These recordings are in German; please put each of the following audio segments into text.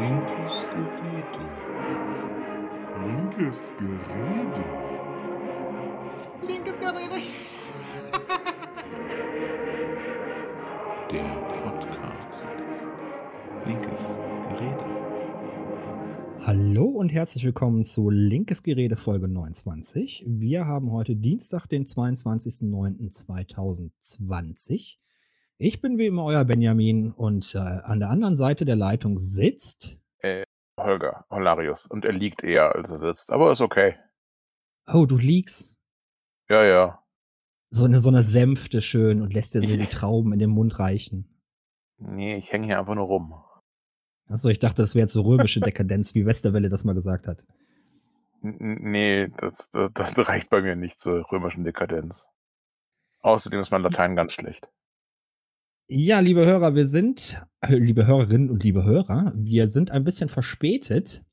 Linkes Gerede. Linkes Gerede. Linkes Gerede. Der Podcast. Linkes Gerede. Hallo und herzlich willkommen zu Linkes Gerede Folge 29. Wir haben heute Dienstag, den 22.09.2020. Ich bin wie immer euer Benjamin und äh, an der anderen Seite der Leitung sitzt. Holger, Holarius. Und er liegt eher, als er sitzt. Aber ist okay. Oh, du liegst. Ja, ja. So eine, so eine Sänfte schön und lässt dir so die Trauben in den Mund reichen. Nee, ich hänge hier einfach nur rum. Achso, ich dachte, das wäre jetzt so römische Dekadenz, wie Westerwelle das mal gesagt hat. N- nee, das, das, das reicht bei mir nicht zur römischen Dekadenz. Außerdem ist mein Latein ganz schlecht. Ja, liebe Hörer, wir sind, äh, liebe Hörerinnen und liebe Hörer, wir sind ein bisschen verspätet.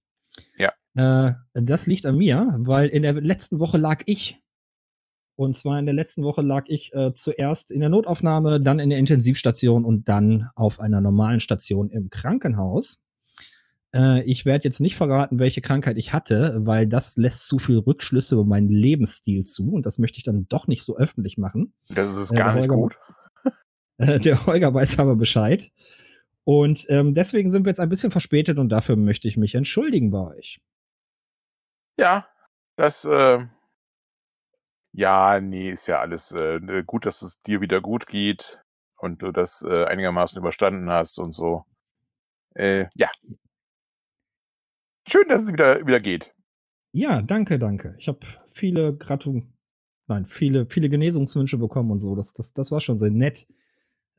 Ja. Äh, das liegt an mir, weil in der letzten Woche lag ich. Und zwar in der letzten Woche lag ich äh, zuerst in der Notaufnahme, dann in der Intensivstation und dann auf einer normalen Station im Krankenhaus. Äh, ich werde jetzt nicht verraten, welche Krankheit ich hatte, weil das lässt zu viel Rückschlüsse über meinen Lebensstil zu und das möchte ich dann doch nicht so öffentlich machen. Das ist Ja, gar nicht gut. Äh, der Holger weiß aber Bescheid. Und ähm, deswegen sind wir jetzt ein bisschen verspätet und dafür möchte ich mich entschuldigen bei euch. Ja, das, äh, ja, nee, ist ja alles äh, gut, dass es dir wieder gut geht und du das äh, einigermaßen überstanden hast und so. Äh, ja. Schön, dass es wieder, wieder geht. Ja, danke, danke. Ich habe viele Gratu nein, viele, viele Genesungswünsche bekommen und so. Das, das, das war schon sehr nett.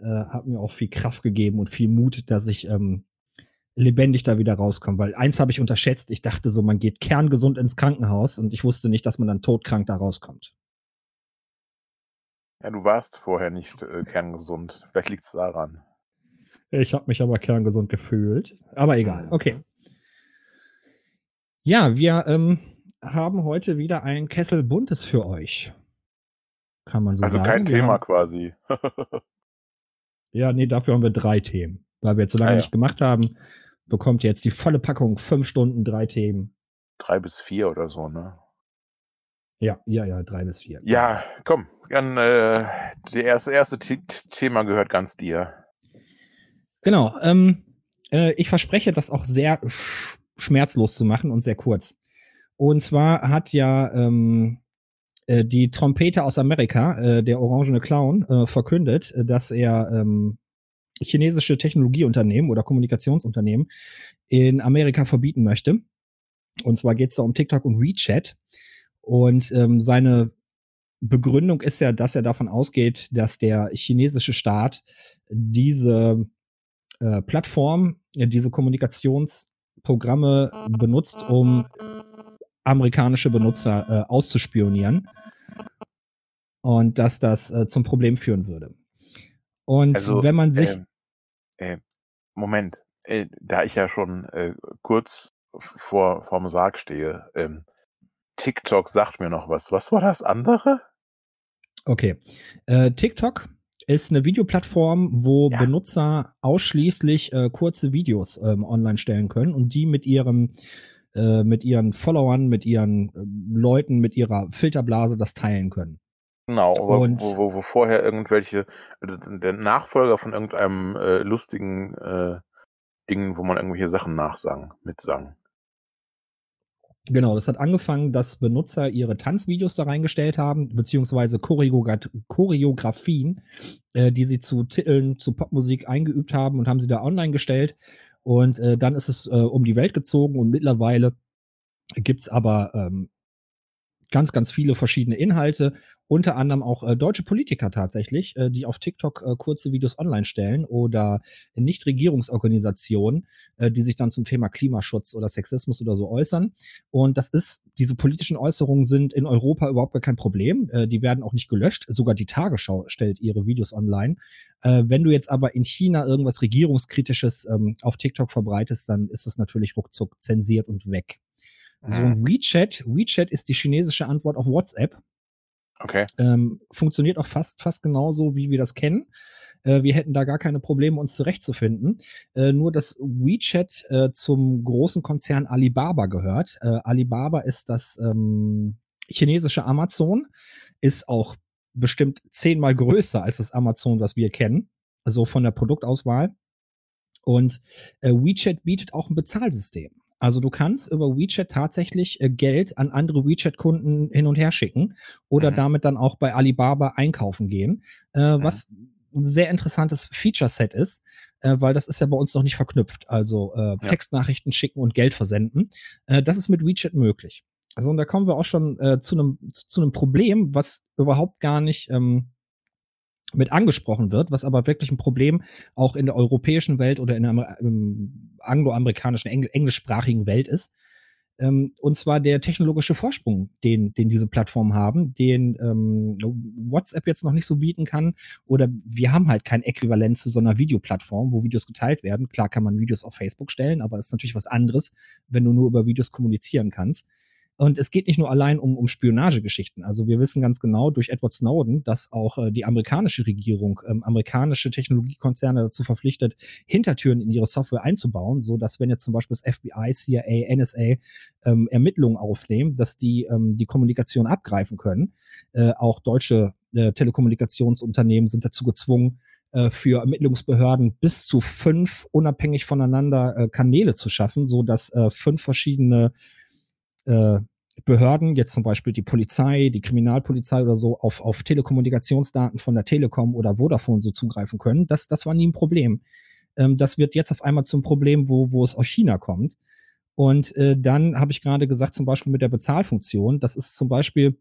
Äh, hat mir auch viel Kraft gegeben und viel Mut, dass ich ähm, lebendig da wieder rauskomme. Weil eins habe ich unterschätzt. Ich dachte so, man geht kerngesund ins Krankenhaus und ich wusste nicht, dass man dann todkrank da rauskommt. Ja, du warst vorher nicht äh, kerngesund. Vielleicht liegt es daran. Ich habe mich aber kerngesund gefühlt. Aber egal. Mhm. Okay. Ja, wir ähm, haben heute wieder ein Kessel Buntes für euch. Kann man so Also sagen. kein Wir Thema Haben, quasi. ja, nee, dafür haben wir drei Themen. Weil wir jetzt so lange Ah, ja. nicht gemacht haben, bekommt ihr jetzt die volle Packung. Fünf Stunden, drei Themen. Drei bis vier oder so, ne? Ja, ja, ja, drei bis vier. Ja, komm, dann äh, der erste, erste The Thema gehört ganz dir. Genau. Ähm, äh, ich verspreche, das auch sehr sch schmerzlos zu machen und sehr kurz. Und zwar hat ja ähm, äh, die Trompete aus Amerika, äh, der orangene Clown, äh, verkündet, äh, dass er ähm, chinesische Technologieunternehmen oder Kommunikationsunternehmen in Amerika verbieten möchte. Und zwar geht es da um TikTok und WeChat. Und ähm, seine Begründung ist ja, dass er davon ausgeht, dass der chinesische Staat diese äh, Plattform, äh, diese Kommunikationsprogramme benutzt, um amerikanische Benutzer äh, auszuspionieren und dass das äh, zum Problem führen würde. Und Also, wenn man sich ähm, äh, Moment, äh, da ich ja schon äh, kurz vor vorm Sarg stehe, ähm, TikTok sagt mir noch was. Was war das andere? Okay. Äh, TikTok ist eine Videoplattform, wo Ja. Benutzer ausschließlich kurze Videos ähm, online stellen können und die mit ihrem äh, mit ihren Followern, mit ihren äh, Leuten, mit ihrer Filterblase das teilen können. Genau, wo, Und- wo, wo, wo vorher irgendwelche, also der Nachfolger von irgendeinem äh, lustigen äh, Ding, wo man irgendwelche Sachen nachsang, mitsang. Genau, das hat angefangen, dass Benutzer ihre Tanzvideos da reingestellt haben, beziehungsweise Choreogra Choreografien, äh, die sie zu Titeln, zu Popmusik eingeübt haben und haben sie da online gestellt. Und äh, dann ist es äh, um die Welt gezogen und mittlerweile gibt's aber ähm, ganz, ganz viele verschiedene Inhalte, unter anderem auch äh, deutsche Politiker tatsächlich, äh, die auf TikTok äh, kurze Videos online stellen oder Nichtregierungsorganisationen, äh, die sich dann zum Thema Klimaschutz oder Sexismus oder so äußern. Und das ist, diese politischen Äußerungen sind in Europa überhaupt gar kein Problem. Äh, die werden auch nicht gelöscht. Sogar die Tagesschau stellt ihre Videos online. Äh, wenn du jetzt aber in China irgendwas Regierungskritisches ähm, auf TikTok verbreitest, dann ist es natürlich ruckzuck zensiert und weg. So Mhm. ein WeChat, WeChat ist die chinesische Antwort auf WhatsApp. Okay. Ähm, funktioniert auch fast, fast genauso, wie wir das kennen. Äh, wir hätten da gar keine Probleme, uns zurechtzufinden. Äh, nur, dass WeChat äh, zum großen Konzern Alibaba gehört. Äh, Alibaba ist das ähm, chinesische Amazon, ist auch bestimmt zehnmal größer als das Amazon, was wir kennen. Also von der Produktauswahl. Und äh, WeChat bietet auch ein Bezahlsystem. Also du kannst über WeChat tatsächlich äh, Geld an andere WeChat-Kunden hin und her schicken oder Mhm. damit dann auch bei Alibaba einkaufen gehen, äh, Mhm. was ein sehr interessantes Feature-Set ist, äh, weil das ist ja bei uns noch nicht verknüpft. Also äh, Ja. Textnachrichten schicken und Geld versenden. Äh, das ist mit WeChat möglich. Also und da kommen wir auch schon zu einem zu einem Problem, was überhaupt gar nicht ähm, mit angesprochen wird, was aber wirklich ein Problem auch in der europäischen Welt oder in der Amer angloamerikanischen, engl englischsprachigen Welt ist. Ähm, und zwar der technologische Vorsprung, den, den diese Plattformen haben, den ähm, WhatsApp jetzt noch nicht so bieten kann. Oder wir haben halt kein Äquivalent zu so einer Videoplattform, wo Videos geteilt werden. Klar kann man Videos auf Facebook stellen, aber das ist natürlich was anderes, wenn du nur über Videos kommunizieren kannst. Und es geht nicht nur allein um, um Spionagegeschichten. Also wir wissen ganz genau durch Edward Snowden, dass auch äh, die amerikanische Regierung ähm, amerikanische Technologiekonzerne dazu verpflichtet, Hintertüren in ihre Software einzubauen, so dass wenn jetzt zum Beispiel das FBI, CIA, NSA ähm, Ermittlungen aufnehmen, dass die ähm, die Kommunikation abgreifen können. Äh, auch deutsche äh, Telekommunikationsunternehmen sind dazu gezwungen, äh, für Ermittlungsbehörden bis zu fünf unabhängig voneinander äh, Kanäle zu schaffen, so dass äh, fünf verschiedene äh, Behörden, jetzt zum Beispiel die Polizei, die Kriminalpolizei oder so, auf, auf Telekommunikationsdaten von der Telekom oder Vodafone so zugreifen können. Das, das war nie ein Problem. Ähm, das wird jetzt auf einmal zum Problem, wo, wo es aus China kommt. Und äh, dann habe ich gerade gesagt, zum Beispiel mit der Bezahlfunktion, das ist zum Beispiel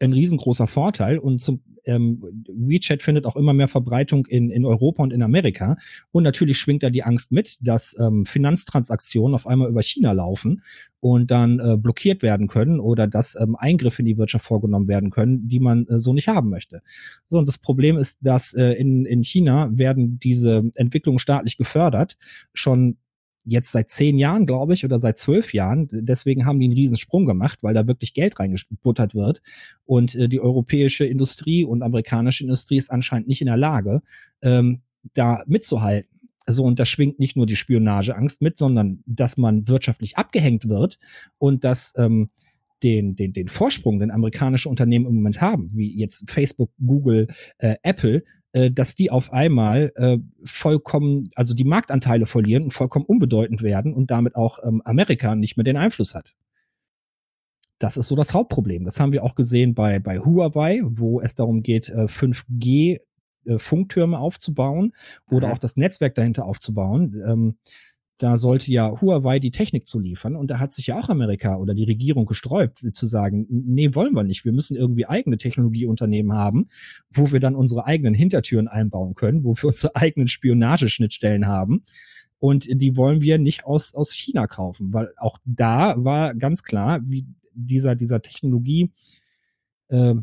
ein riesengroßer Vorteil und zum ähm, WeChat findet auch immer mehr Verbreitung in, in Europa und in Amerika. Und natürlich schwingt da die Angst mit, dass ähm, Finanztransaktionen auf einmal über China laufen und dann äh, blockiert werden können oder dass ähm, Eingriffe in die Wirtschaft vorgenommen werden können, die man äh, so nicht haben möchte. So, und das Problem ist, dass äh, in, in China werden diese Entwicklungen staatlich gefördert, schon jetzt seit zehn Jahren, glaube ich, oder seit zwölf Jahren. Deswegen haben die einen riesen Sprung gemacht, weil da wirklich Geld reingebuttert wird. Und äh, die europäische Industrie und amerikanische Industrie ist anscheinend nicht in der Lage, ähm, da mitzuhalten. So, und da schwingt nicht nur die Spionageangst mit, sondern dass man wirtschaftlich abgehängt wird und dass ähm, den, den, den Vorsprung, den amerikanische Unternehmen im Moment haben, wie jetzt Facebook, Google, äh, Apple, äh, dass die auf einmal äh, vollkommen, also die Marktanteile verlieren und vollkommen unbedeutend werden und damit auch ähm, Amerika nicht mehr den Einfluss hat. Das ist so das Hauptproblem. Das haben wir auch gesehen bei, bei Huawei, wo es darum geht, äh, 5G äh, Funktürme aufzubauen oder Mhm. auch das Netzwerk dahinter aufzubauen. Ähm, da sollte ja Huawei die Technik zu liefern und da hat sich ja auch Amerika oder die Regierung gesträubt zu sagen, nee, wollen wir nicht. Wir müssen irgendwie eigene Technologieunternehmen haben, wo wir dann unsere eigenen Hintertüren einbauen können, wo wir unsere eigenen Spionageschnittstellen haben. Und die wollen wir nicht aus, aus China kaufen, weil auch da war ganz klar, wie dieser, dieser Technologie, äh,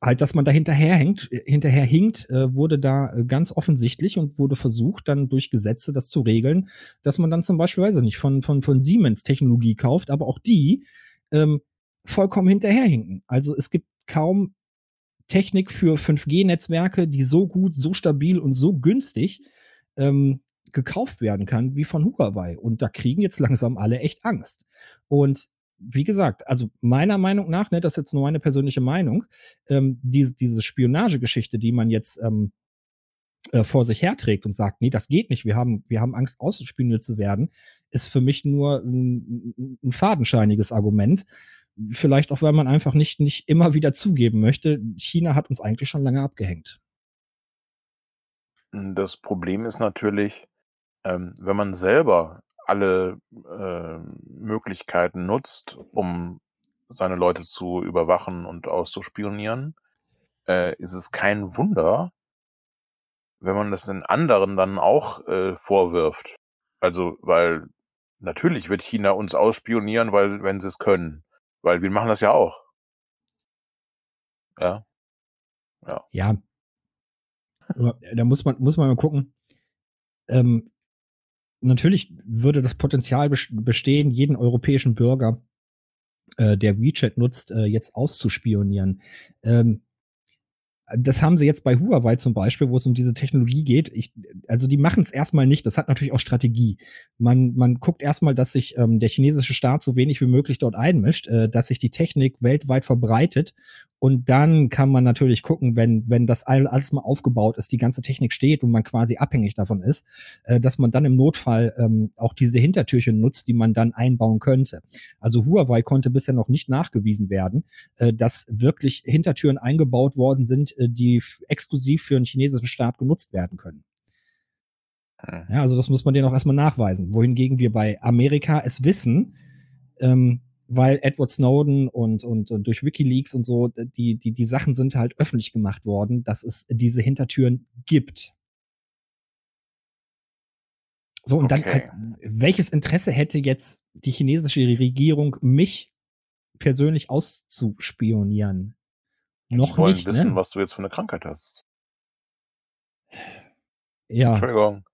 halt, dass man da hinterherhängt, hinterher hinkt, äh, wurde da äh, ganz offensichtlich und wurde versucht, dann durch Gesetze das zu regeln, dass man dann zum Beispiel, weiß ich nicht, von, von, von Siemens Technologie kauft, aber auch die ähm, vollkommen hinterherhinken. Also es gibt kaum Technik für 5G-Netzwerke, die so gut, so stabil und so günstig ähm, gekauft werden kann wie von Huawei. Und da kriegen jetzt langsam alle echt Angst. Und wie gesagt, also meiner Meinung nach, ne, das ist jetzt nur meine persönliche Meinung, ähm, diese, diese Spionagegeschichte, die man jetzt ähm, äh, vor sich herträgt und sagt, nee, das geht nicht, wir haben, wir haben Angst, ausgespioniert zu werden, ist für mich nur ein, ein fadenscheiniges Argument. Vielleicht auch, weil man einfach nicht, nicht immer wieder zugeben möchte, China hat uns eigentlich schon lange abgehängt. Das Problem ist natürlich, ähm, wenn man selber alle äh, Möglichkeiten nutzt, um seine Leute zu überwachen und auszuspionieren, äh, ist es kein Wunder, wenn man das den anderen dann auch äh, vorwirft. Also, weil natürlich wird China uns ausspionieren, weil wenn sie es können, weil wir machen das ja auch. Ja. Ja. Ja. Aber Da muss man, muss man mal gucken. Ähm, natürlich würde das Potenzial bes- bestehen, jeden europäischen Bürger, äh, der WeChat nutzt, äh, jetzt auszuspionieren. Ähm, das haben sie jetzt bei Huawei zum Beispiel, wo es um diese Technologie geht. Ich, also die machen es erstmal nicht. Das hat natürlich auch Strategie. Man, man guckt erstmal, dass sich ähm, der chinesische Staat so wenig wie möglich dort einmischt, äh, dass sich die Technik weltweit verbreitet. Und dann kann man natürlich gucken, wenn, wenn das alles mal aufgebaut ist, die ganze Technik steht und man quasi abhängig davon ist, äh, dass man dann im Notfall ähm, auch diese Hintertürchen nutzt, die man dann einbauen könnte. Also Huawei konnte bisher noch nicht nachgewiesen werden, äh, dass wirklich Hintertüren eingebaut worden sind, äh, die exklusiv für den chinesischen Staat genutzt werden können. Hm. Ja, also das muss man denen auch erstmal nachweisen. Wohingegen wir bei Amerika es wissen, ähm, weil Edward Snowden und, und, und durch Wikileaks und so, die, die, die Sachen sind halt öffentlich gemacht worden, dass es diese Hintertüren gibt. So, und okay. dann, halt, welches Interesse hätte jetzt die chinesische Regierung, mich persönlich auszuspionieren? Noch wollen nicht, wissen, ne? was du jetzt für eine Krankheit hast. Ja. Entschuldigung.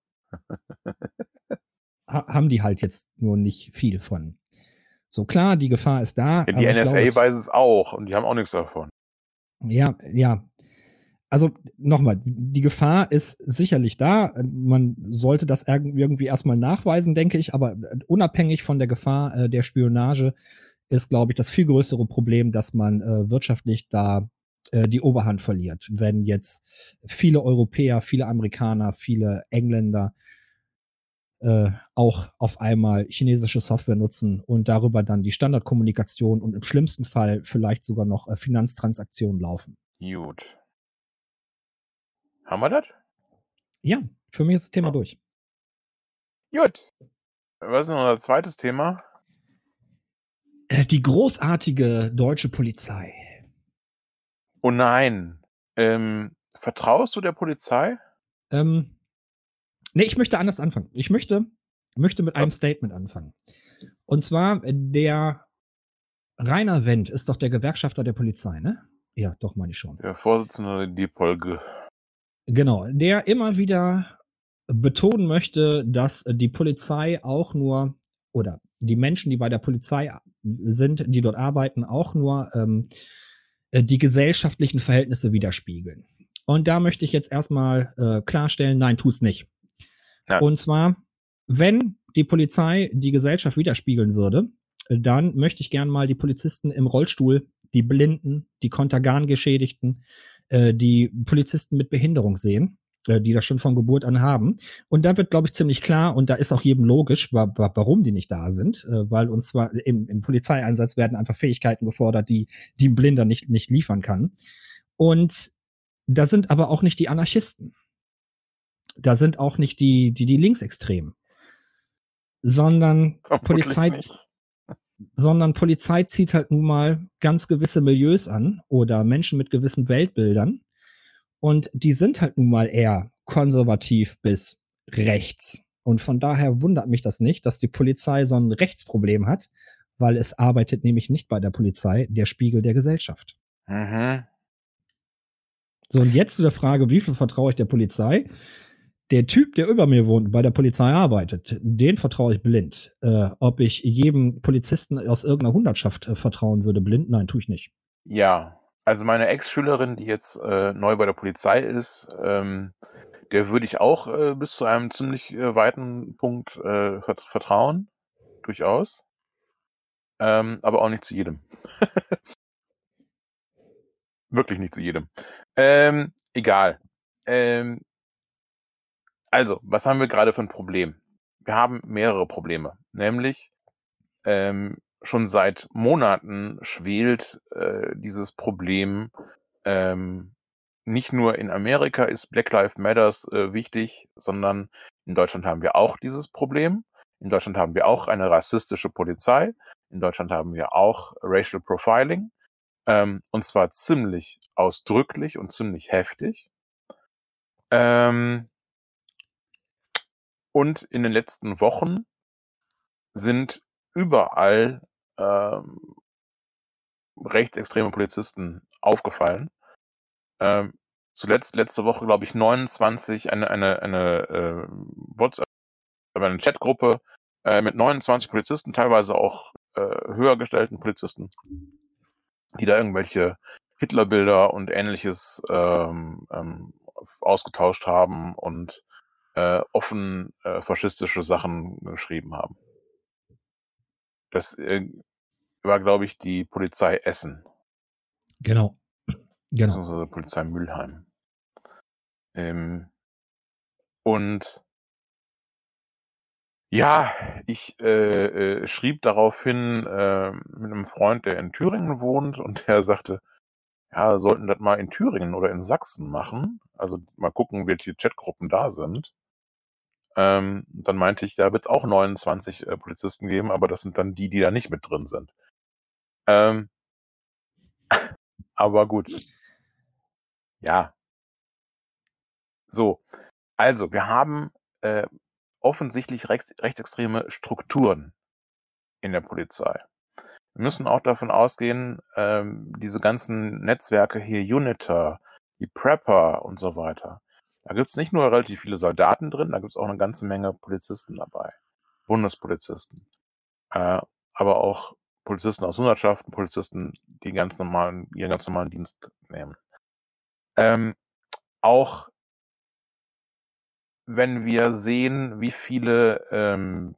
ha haben die halt jetzt nur nicht viel von. So klar, die Gefahr ist da. Ja, die NSA glaube, weiß es auch und die haben auch nichts davon. Ja, ja. Also nochmal, die Gefahr ist sicherlich da. Man sollte das irgendwie erstmal nachweisen, denke ich, aber unabhängig von der Gefahr äh, der Spionage ist, glaube ich, das viel größere Problem, dass man äh, wirtschaftlich da äh, die Oberhand verliert, wenn jetzt viele Europäer, viele Amerikaner, viele Engländer äh, auch auf einmal chinesische Software nutzen und darüber dann die Standardkommunikation und im schlimmsten Fall vielleicht sogar noch äh, Finanztransaktionen laufen. Gut. Haben wir das? Ja, für mich ist das Thema oh. durch. Gut. Was ist noch unser zweites Thema? Äh, die großartige deutsche Polizei. Oh nein. Ähm, vertraust du der Polizei? Ähm, nee, ich möchte anders anfangen. Ich möchte, möchte mit einem Statement anfangen. Und zwar, der Rainer Wendt ist doch der Gewerkschafter der Polizei, ne? Ja, doch, meine ich schon. Der Vorsitzende die Polge. Genau, der immer wieder betonen möchte, dass die Polizei auch nur oder die Menschen, die bei der Polizei sind, die dort arbeiten, auch nur ähm, äh, die gesellschaftlichen Verhältnisse widerspiegeln. Und da möchte ich jetzt erstmal äh, klarstellen, nein, tu es nicht. Ja. Und zwar, wenn die Polizei die Gesellschaft widerspiegeln würde, dann möchte ich gern mal die Polizisten im Rollstuhl, die Blinden, die Kontergan-Geschädigten, äh, die Polizisten mit Behinderung sehen äh, die das schon von Geburt an haben. Und da wird, glaube ich, ziemlich klar, und da ist auch jedem logisch, wa wa warum die nicht da sind, äh, weil uns zwar im, im Polizeieinsatz werden einfach Fähigkeiten gefordert, die, die ein Blinder nicht, nicht liefern kann. Und da sind aber auch nicht die Anarchisten. Da sind auch nicht die, die, die Linksextremen. Sondern Polizei, sondern Polizei zieht halt nun mal ganz gewisse Milieus an oder Menschen mit gewissen Weltbildern und die sind halt nun mal eher konservativ bis rechts. Und von daher wundert mich das nicht, dass die Polizei so ein Rechtsproblem hat, weil es arbeitet nämlich nicht bei der Polizei der Spiegel der Gesellschaft. Mhm. So, und jetzt zu der Frage, wie viel vertraue ich der Polizei? Der Typ, der über mir wohnt, bei der Polizei arbeitet, den vertraue ich blind. Äh, ob ich jedem Polizisten aus irgendeiner Hundertschaft äh, vertrauen würde, blind? Nein, tue ich nicht. Ja, also meine Ex-Schülerin, die jetzt äh, neu bei der Polizei ist, ähm, der würde ich auch äh, bis zu einem ziemlich äh, weiten Punkt äh, vert vertrauen, durchaus. Ähm, aber auch nicht zu jedem. Wirklich nicht zu jedem. Ähm, egal. Ähm, also, was haben wir gerade für ein Problem? Wir haben mehrere Probleme. Nämlich, ähm, schon seit Monaten schwelt äh, dieses Problem. Ähm, nicht nur in Amerika ist Black Lives Matters äh, wichtig, sondern in Deutschland haben wir auch dieses Problem. In Deutschland haben wir auch eine rassistische Polizei. In Deutschland haben wir auch Racial Profiling. Ähm, und zwar ziemlich ausdrücklich und ziemlich heftig. Ähm, und in den letzten Wochen sind überall ähm, rechtsextreme Polizisten aufgefallen. Ähm, zuletzt letzte Woche, glaube ich, 29, eine, eine, eine äh, WhatsApp, eine Chatgruppe äh, mit 29 Polizisten, teilweise auch äh, höher gestellten Polizisten, die da irgendwelche Hitlerbilder und ähnliches ähm, ähm, ausgetauscht haben und äh, offen äh, faschistische Sachen geschrieben haben. Das äh, war, glaube ich, die Polizei Essen, Genau. Genau. beziehungsweise Polizei Mülheim. Ähm, und ja, ich äh, äh, schrieb daraufhin äh, mit einem Freund, der in Thüringen wohnt, und der sagte, ja, sollten das mal in Thüringen oder in Sachsen machen. Also mal gucken, welche Chatgruppen da sind. Ähm, dann meinte ich, da wird es auch 29 äh, Polizisten geben, aber das sind dann die, die da nicht mit drin sind. Ähm, aber gut. Ja. So. Also, wir haben äh, offensichtlich rechts, rechtsextreme Strukturen in der Polizei. Wir müssen auch davon ausgehen, ähm, diese ganzen Netzwerke hier, Uniter, die Prepper und so weiter. Da gibt's nicht nur relativ viele Soldaten drin, da gibt's auch eine ganze Menge Polizisten dabei. Bundespolizisten. Äh, aber auch Polizisten aus Hundertschaften, Polizisten, die ganz normalen, ihren ganz normalen Dienst nehmen. Ähm, auch wenn wir sehen, wie viele ähm,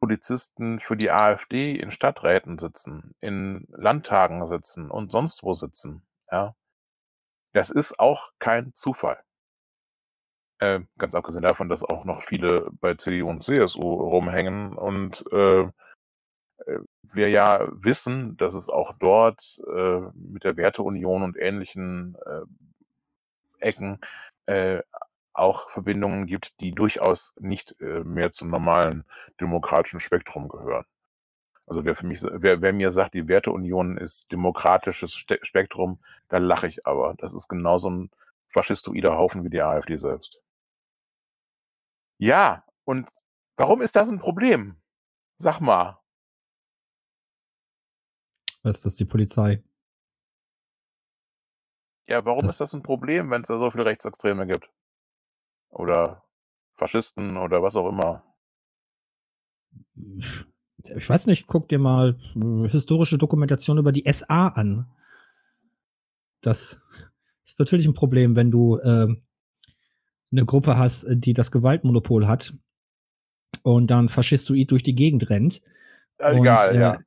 Polizisten für die AfD in Stadträten sitzen, in Landtagen sitzen und sonst wo sitzen, ja, das ist auch kein Zufall. Äh, ganz abgesehen davon, dass auch noch viele bei CDU und CSU rumhängen und äh, äh, wir ja wissen, dass es auch dort äh, mit der Werteunion und ähnlichen äh, Ecken äh, auch Verbindungen gibt, die durchaus nicht äh, mehr zum normalen demokratischen Spektrum gehören. Also wer für mich, wer, wer mir sagt, die Werteunion ist demokratisches Spektrum, da lache ich aber. Das ist genauso ein faschistoider Haufen wie die AfD selbst. Ja, und warum ist das ein Problem? Sag mal. Was ist das, die Polizei? Ja, warum Das- ist das ein Problem, wenn es da so viele Rechtsextreme gibt? Oder Faschisten oder was auch immer. Ich weiß nicht, guck dir mal äh, historische Dokumentation über die SA an. Das ist natürlich ein Problem, wenn du ähm, eine Gruppe hast, äh, die das Gewaltmonopol hat und dann faschistoid durch die Gegend rennt. Äh, und, Egal, äh, ja.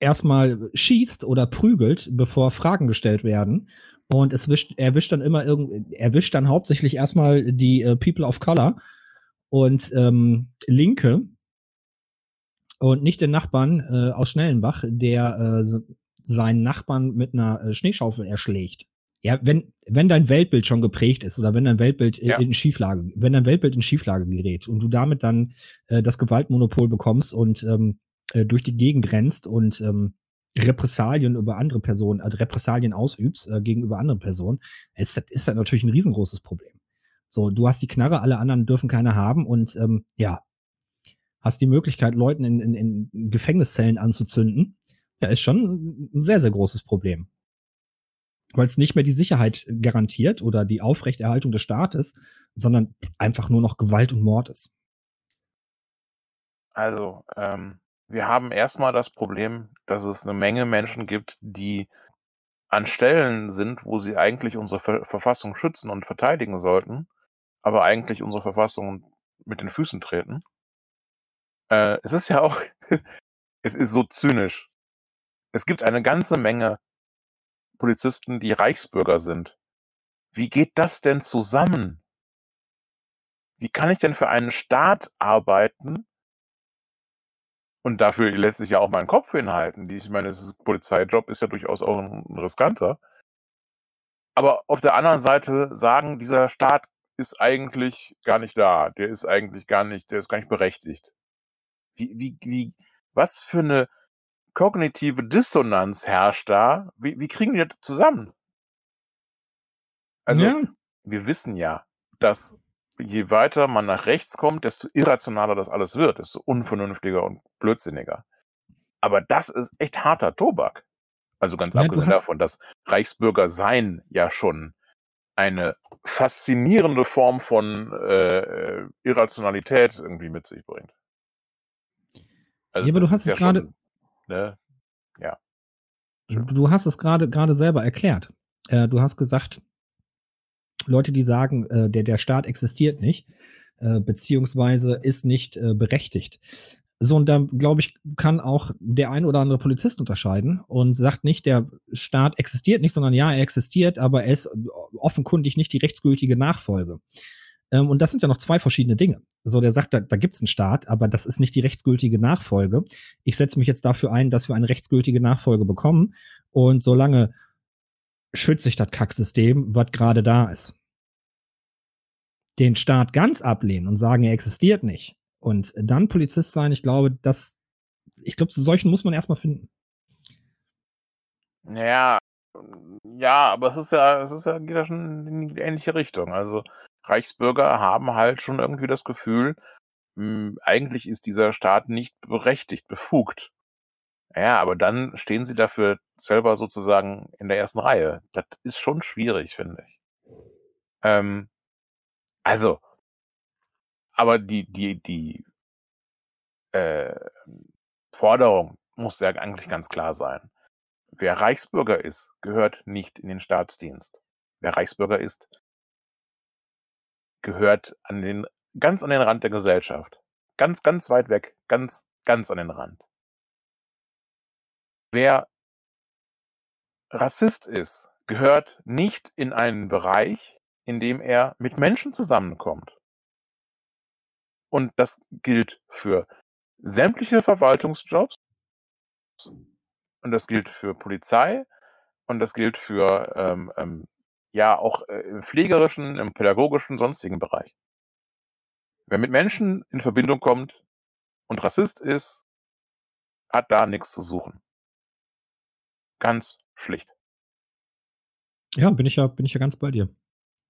erstmal schießt oder prügelt, bevor Fragen gestellt werden. Und es wischt, erwischt dann immer irgend, erwischt dann hauptsächlich erstmal die äh, People of Color und ähm, Linke und nicht den Nachbarn äh, aus Schnellenbach, der äh, seinen Nachbarn mit einer äh, Schneeschaufel erschlägt. Ja, wenn, wenn dein Weltbild schon geprägt ist oder wenn dein Weltbild äh, Ja. in Schieflage, wenn dein Weltbild in Schieflage gerät und du damit dann äh, das Gewaltmonopol bekommst und ähm, äh, durch die Gegend rennst und ähm, Repressalien über andere Personen, also Repressalien ausübst äh, gegenüber anderen Personen, ist das, ist das natürlich ein riesengroßes Problem. So, du hast die Knarre, alle anderen dürfen keine haben und ähm, ja, hast die Möglichkeit, Leuten in, in, in Gefängniszellen anzuzünden, ja, ist schon ein sehr, sehr großes Problem. Weil es nicht mehr die Sicherheit garantiert oder die Aufrechterhaltung des Staates, sondern einfach nur noch Gewalt und Mord ist. Also, ähm, wir haben erstmal das Problem, dass es eine Menge Menschen gibt, die an Stellen sind, wo sie eigentlich unsere Ver Verfassung schützen und verteidigen sollten, aber eigentlich unsere Verfassung mit den Füßen treten. Äh, es ist ja auch, es ist so zynisch. Es gibt eine ganze Menge Polizisten, die Reichsbürger sind. Wie geht das denn zusammen? Wie kann ich denn für einen Staat arbeiten und dafür letztlich ja auch meinen Kopf hinhalten? Ich meine, das Polizeijob ist ja durchaus auch ein riskanter. Aber auf der anderen Seite sagen, dieser Staat ist eigentlich gar nicht da. Der ist eigentlich gar nicht, der ist gar nicht berechtigt. Wie, wie, wie, was für eine kognitive Dissonanz herrscht da? Wie, wie kriegen die das zusammen? Also, ja, wir wissen ja, dass je weiter man nach rechts kommt, desto irrationaler das alles wird, desto unvernünftiger und blödsinniger. Aber das ist echt harter Tobak. Also ganz Ja, abgesehen davon, dass Reichsbürger sein ja schon eine faszinierende Form von äh, Irrationalität irgendwie mit sich bringt. Also Ja, aber du hast es gerade- Ne, ja. du hast es gerade gerade selber erklärt. Äh, du hast gesagt, Leute, die sagen, äh, der, der Staat existiert nicht, äh, beziehungsweise ist nicht äh, berechtigt. So, und da, glaube ich, kann auch der ein oder andere Polizist unterscheiden und sagt nicht, der Staat existiert nicht, sondern ja, er existiert, aber er ist offenkundig nicht die rechtsgültige Nachfolge. Ähm, und das sind ja noch zwei verschiedene Dinge. So, der sagt, da, da gibt es einen Staat, aber das ist nicht die rechtsgültige Nachfolge. Ich setze mich jetzt dafür ein, dass wir eine rechtsgültige Nachfolge bekommen. Und solange schütze ich das Kacksystem, was gerade da ist. Den Staat ganz ablehnen und sagen, er existiert nicht, und dann Polizist sein, ich glaube, das, ich glaube, zu solchen muss man erstmal finden. Ja, ja, aber es ist ja, es ist ja, geht ja schon in die ähnliche Richtung. Also Reichsbürger haben halt schon irgendwie das Gefühl, mh, hm, eigentlich ist dieser Staat nicht berechtigt, befugt. Ja, aber dann stehen sie dafür selber sozusagen in der ersten Reihe. Das ist schon schwierig, finde ich. Ähm, also, aber die, die, die äh, Forderung muss ja eigentlich ganz klar sein. Wer Reichsbürger ist, gehört nicht in den Staatsdienst. Wer Reichsbürger ist, gehört an den, ganz an den Rand der Gesellschaft. Ganz, ganz weit weg. Ganz, ganz an den Rand. Wer Rassist ist, gehört nicht in einen Bereich, in dem er mit Menschen zusammenkommt. Und das gilt für sämtliche Verwaltungsjobs. Und das gilt für Polizei. Und das gilt für, ähm, ähm, ja, auch äh, im pflegerischen, im pädagogischen, sonstigen Bereich. Wer mit Menschen in Verbindung kommt und Rassist ist, hat da nichts zu suchen. Ganz schlicht. Ja, bin ich ja, bin ich ja ganz bei dir.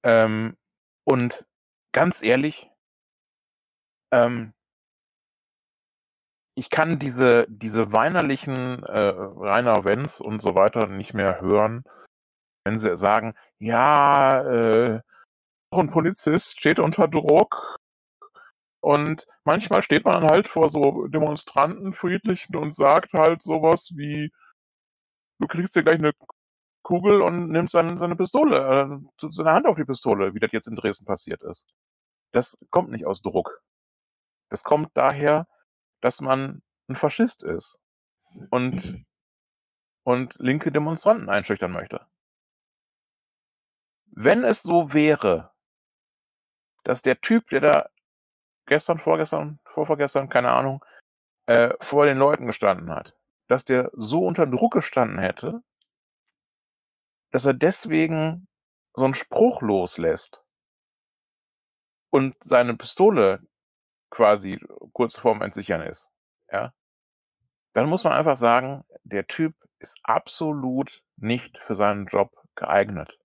Ähm, und ganz ehrlich, ähm, ich kann diese, diese weinerlichen äh, Rainer Wenz und so weiter nicht mehr hören, wenn sie sagen, ja, äh, ein Polizist steht unter Druck und manchmal steht man halt vor so Demonstranten friedlichen und sagt halt sowas wie, du kriegst dir gleich eine Kugel und nimmst seine, seine Pistole, äh, seine Hand auf die Pistole, wie das jetzt in Dresden passiert ist. Das kommt nicht aus Druck. Es kommt daher, dass man ein Faschist ist und, und linke Demonstranten einschüchtern möchte. Wenn es so wäre, dass der Typ, der da gestern, vorgestern, vorvorgestern, keine Ahnung, äh, vor den Leuten gestanden hat, dass der so unter Druck gestanden hätte, dass er deswegen so einen Spruch loslässt und seine Pistole quasi kurz vorm Entsichern ist, ja, dann muss man einfach sagen, der Typ ist absolut nicht für seinen Job geeignet.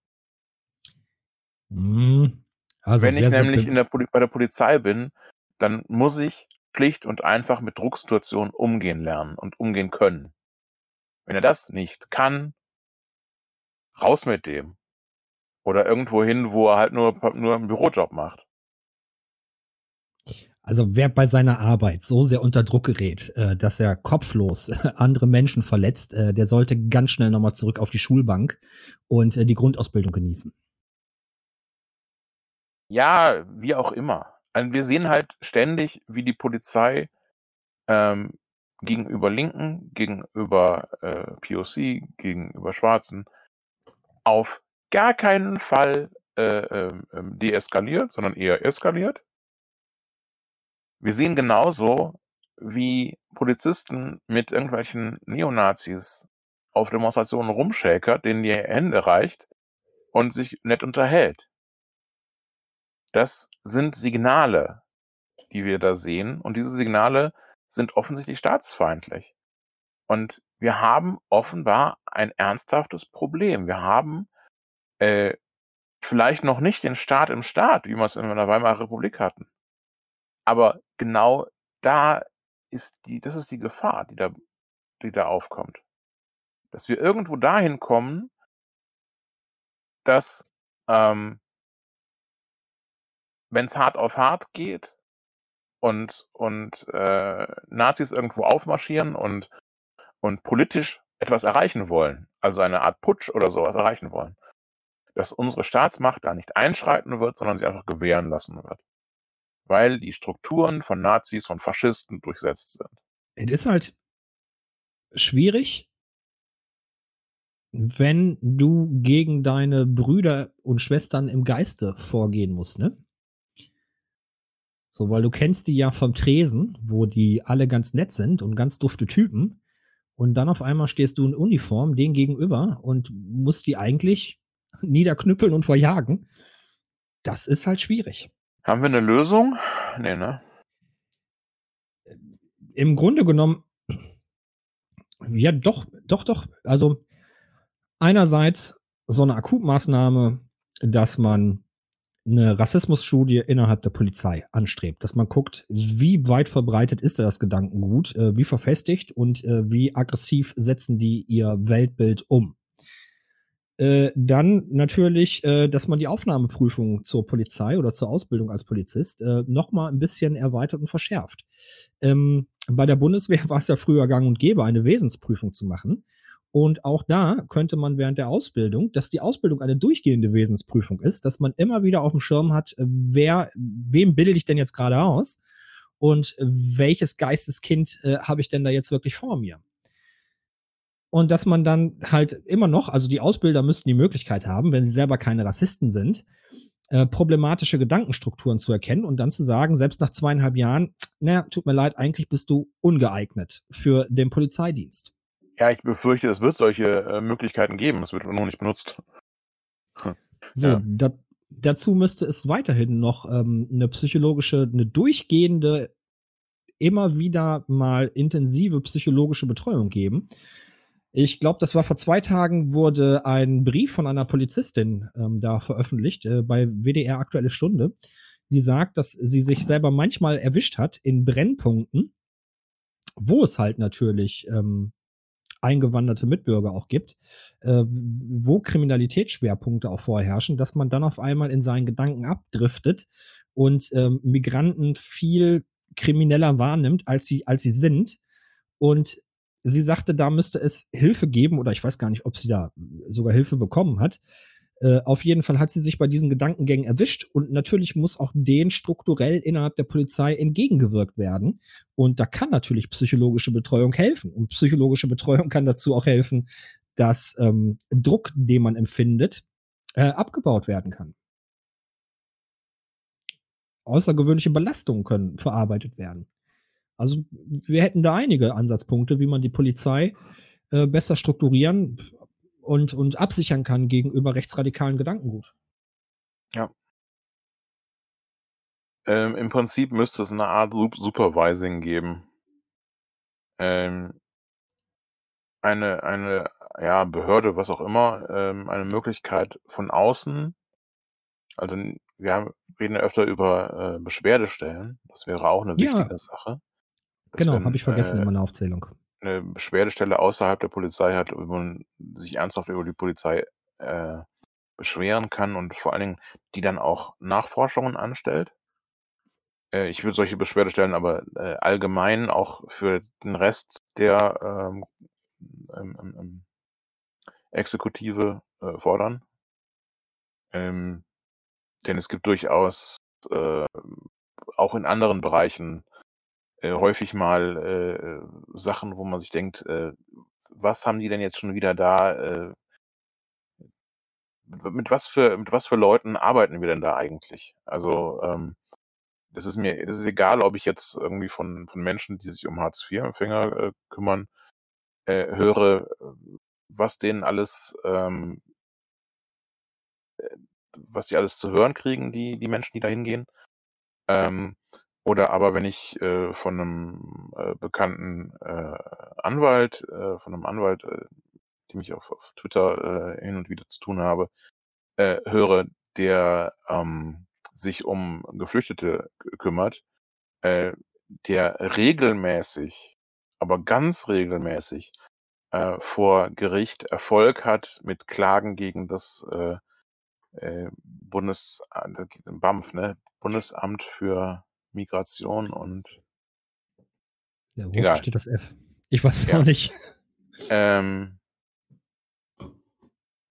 Mhm. Also, Wenn ich nämlich der bei der Polizei bin, dann muss ich schlicht und einfach mit Drucksituationen umgehen lernen und umgehen können. Wenn er das nicht kann, raus mit dem. Oder irgendwo hin, wo er halt nur, nur einen Bürojob macht. Also wer bei seiner Arbeit so sehr unter Druck gerät, äh, dass er kopflos andere Menschen verletzt, äh, der sollte ganz schnell nochmal zurück auf die Schulbank und äh, die Grundausbildung genießen. Ja, wie auch immer. Also wir sehen halt ständig, wie die Polizei ähm, gegenüber Linken, gegenüber äh, POC, gegenüber Schwarzen auf gar keinen Fall äh, äh, deeskaliert, sondern eher eskaliert wir sehen genauso, wie Polizisten mit irgendwelchen Neonazis auf Demonstrationen rumschäkert, denen die Hände reicht und sich nett unterhält. Das sind Signale, die wir da sehen. Und diese Signale sind offensichtlich staatsfeindlich. Und wir haben offenbar ein ernsthaftes Problem. Wir haben äh, vielleicht noch nicht den Staat im Staat, wie wir es in der Weimarer Republik hatten. Aber genau da ist die, das ist die Gefahr, die da, die da aufkommt. Dass wir irgendwo dahin kommen, dass, ähm, wenn es hart auf hart geht und, und äh, Nazis irgendwo aufmarschieren und, und politisch etwas erreichen wollen, also eine Art Putsch oder sowas erreichen wollen, dass unsere Staatsmacht da nicht einschreiten wird, sondern sie einfach gewähren lassen wird. Weil die Strukturen von Nazis, von Faschisten durchsetzt sind. Es ist halt schwierig, wenn du gegen deine Brüder und Schwestern im Geiste vorgehen musst, ne? So, weil du kennst die ja vom Tresen, wo die alle ganz nett sind und ganz dufte Typen. Und dann auf einmal stehst du in Uniform denen gegenüber und musst die eigentlich niederknüppeln und verjagen. Das ist halt schwierig. Haben wir eine Lösung? Nee, ne? Im Grunde genommen, ja, doch, doch, doch. Also, einerseits so eine Akutmaßnahme, dass man eine Rassismusstudie innerhalb der Polizei anstrebt, dass man guckt, wie weit verbreitet ist das Gedankengut, äh, wie verfestigt und äh, wie aggressiv setzen die ihr Weltbild um. Äh, dann natürlich, dass man die Aufnahmeprüfung zur Polizei oder zur Ausbildung als Polizist äh, noch mal ein bisschen erweitert und verschärft. Ähm, bei der Bundeswehr war es ja früher gang und gäbe, eine Wesensprüfung zu machen. Und auch da könnte man während der Ausbildung, dass die Ausbildung eine durchgehende Wesensprüfung ist, dass man immer wieder auf dem Schirm hat, wer, wem bilde ich denn jetzt gerade aus und welches Geisteskind äh, habe ich denn da jetzt wirklich vor mir? Und dass man dann halt immer noch, also die Ausbilder müssten die Möglichkeit haben, wenn sie selber keine Rassisten sind, äh, problematische Gedankenstrukturen zu erkennen und dann zu sagen, selbst nach zweieinhalb Jahren, naja, tut mir leid, eigentlich bist du ungeeignet für den Polizeidienst. Ja, ich befürchte, es wird solche äh, Möglichkeiten geben. Es wird nur nicht benutzt. Hm. So, ja. da, dazu müsste es weiterhin noch ähm, eine psychologische, eine durchgehende, immer wieder mal intensive psychologische Betreuung geben. Ich glaube, das war vor zwei Tagen, wurde ein Brief von einer Polizistin ähm, da veröffentlicht äh, bei WDR Aktuelle Stunde, die sagt, dass sie sich selber manchmal erwischt hat in Brennpunkten, wo es halt natürlich ähm, eingewanderte Mitbürger auch gibt, äh, wo Kriminalitätsschwerpunkte auch vorherrschen, dass man dann auf einmal in seinen Gedanken abdriftet und ähm, Migranten viel krimineller wahrnimmt, als sie, als sie sind. Und sie sagte, da müsste es Hilfe geben, oder ich weiß gar nicht, ob sie da sogar Hilfe bekommen hat, äh, auf jeden Fall hat sie sich bei diesen Gedankengängen erwischt und natürlich muss auch denen strukturell innerhalb der Polizei entgegengewirkt werden. Und da kann natürlich psychologische Betreuung helfen. Und psychologische Betreuung kann dazu auch helfen, dass ähm, Druck, den man empfindet, äh, abgebaut werden kann. Außergewöhnliche Belastungen können verarbeitet werden. Also wir hätten da einige Ansatzpunkte, wie man die Polizei äh, besser strukturieren, und, und absichern kann gegenüber rechtsradikalen Gedankengut. Ja. Ähm, Im Prinzip müsste es eine Art Supervising geben. Ähm, eine, eine ja, Behörde, was auch immer, ähm, eine Möglichkeit von außen. Also wir haben, reden ja öfter über äh, Beschwerdestellen. Das wäre auch eine wichtige ja. Sache. Genau, habe ich vergessen äh, in meiner Aufzählung eine Beschwerdestelle außerhalb der Polizei hat, wo man sich ernsthaft über die Polizei äh, beschweren kann und vor allen Dingen die dann auch Nachforschungen anstellt. Äh, ich würde solche Beschwerdestellen aber äh, allgemein auch für den Rest der ähm, ähm, ähm, Exekutive äh, fordern. Ähm, denn es gibt durchaus äh, auch in anderen Bereichen äh, häufig mal äh, Sachen, wo man sich denkt, äh, was haben die denn jetzt schon wieder da? Äh, mit was für mit was für Leuten arbeiten wir denn da eigentlich? Also ähm, das ist mir, das ist egal, ob ich jetzt irgendwie von von Menschen, die sich um Hartz-IV-Empfänger äh, kümmern, äh, höre, was denen alles, ähm, äh, was die alles zu hören kriegen, die die Menschen, die da hingehen. Ähm, oder aber wenn ich äh, von einem äh, bekannten äh, Anwalt, äh, von einem Anwalt, äh, dem ich auf, auf Twitter äh, hin und wieder zu tun habe, äh, höre, der ähm, sich um Geflüchtete kümmert, äh, der regelmäßig, aber ganz regelmäßig äh, vor Gericht Erfolg hat mit Klagen gegen das äh, äh, Bundes äh, BAMF, ne? Bundesamt für Migration und ja, wofür Egal. steht das F? Ich weiß ja. auch nicht. Ähm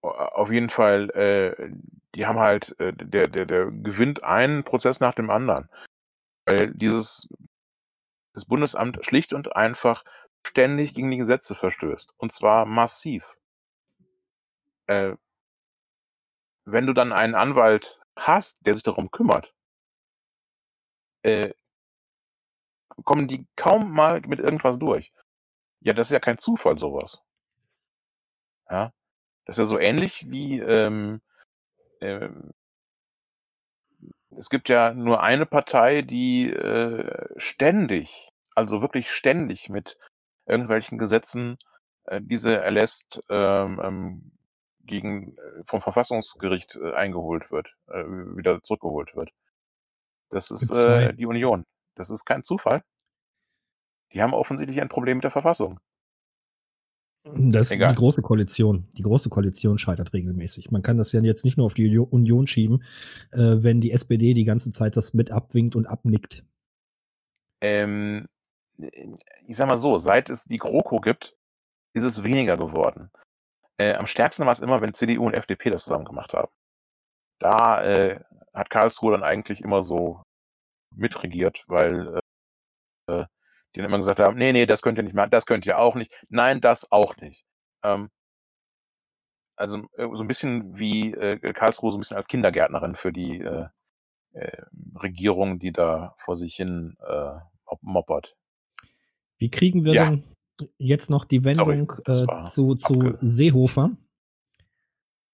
auf jeden Fall, äh, die haben halt äh, der der der gewinnt einen Prozess nach dem anderen, weil dieses das Bundesamt schlicht und einfach ständig gegen die Gesetze verstößt, und zwar massiv. Äh wenn du dann einen Anwalt hast, der sich darum kümmert äh kommen die kaum mal mit irgendwas durch. Ja, das ist ja kein Zufall, so was. Ja? Das ist ja so ähnlich wie, ähm ähm es gibt ja nur eine Partei, die, äh, ständig, also wirklich ständig mit irgendwelchen Gesetzen, äh, diese erlässt, ähm, ähm, gegen äh, vom Verfassungsgericht, äh, eingeholt wird äh, wieder zurückgeholt wird. Das ist, Gibt's 2. äh, die Union. Das ist kein Zufall. Die haben offensichtlich ein Problem mit der Verfassung. Das die Egal. Große Koalition. Die Große Koalition scheitert regelmäßig. Man kann das ja jetzt nicht nur auf die Unio Union schieben, äh, wenn die SPD die ganze Zeit das mit abwinkt und abnickt. Ähm, ich sage mal so, seit es die GroKo gibt, ist es weniger geworden. Äh, am stärksten war's immer, wenn CDU und FDP das zusammen gemacht haben. Da, äh, hat Karlsruhe dann eigentlich immer so mitregiert, weil, äh, die dann immer gesagt haben: „Ne, ne, das könnt ihr nicht machen, das könnt ihr auch nicht. Nein, das auch nicht.“ Ähm also, äh, so 'n bisschen wie, äh, Karlsruhe so 'n bisschen als Kindergärtnerin für die, äh, äh, Regierung, die da vor sich hin, äh, mop moppert. Wie kriegen wir Ja. denn jetzt noch die Sorry, Wendung, das äh, zu zu Seehofer?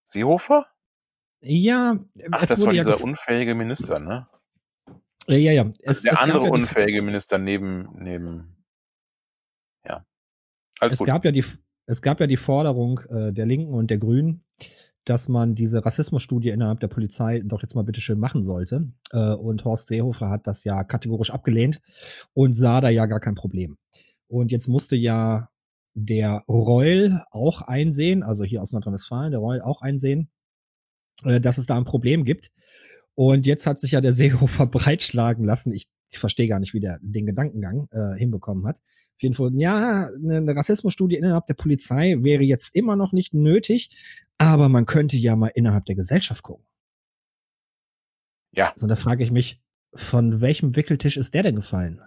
Seehofer? Ja, Ach, es das war ja dieser unfähige Minister, ne? Äh, ja, ja. Also, Es der es gab andere ja unfähige Minister neben neben ja. Alles Es gut. gab ja die es gab ja die Forderung, äh, der Linken und der Grünen, dass man diese Rassismusstudie innerhalb der Polizei doch jetzt mal bitte schön machen sollte. Äh, und Horst Seehofer hat das ja kategorisch abgelehnt und sah da ja gar kein Problem. Und jetzt musste ja der Reul auch einsehen, also hier aus Nordrhein-Westfalen, der Reul auch einsehen, äh, dass es da 'n Problem gibt. Und jetzt hat sich ja der Seehofer breitschlagen lassen. Ich ich verstehe gar nicht, wie der den Gedankengang, äh, hinbekommen hat. Auf jeden Fall, ja, 'ne 'ne Rassismusstudie innerhalb der Polizei wäre jetzt immer noch nicht nötig, aber man könnte ja mal innerhalb der Gesellschaft gucken. Ja. So, und da frage ich mich, von welchem Wickeltisch ist der denn gefallen?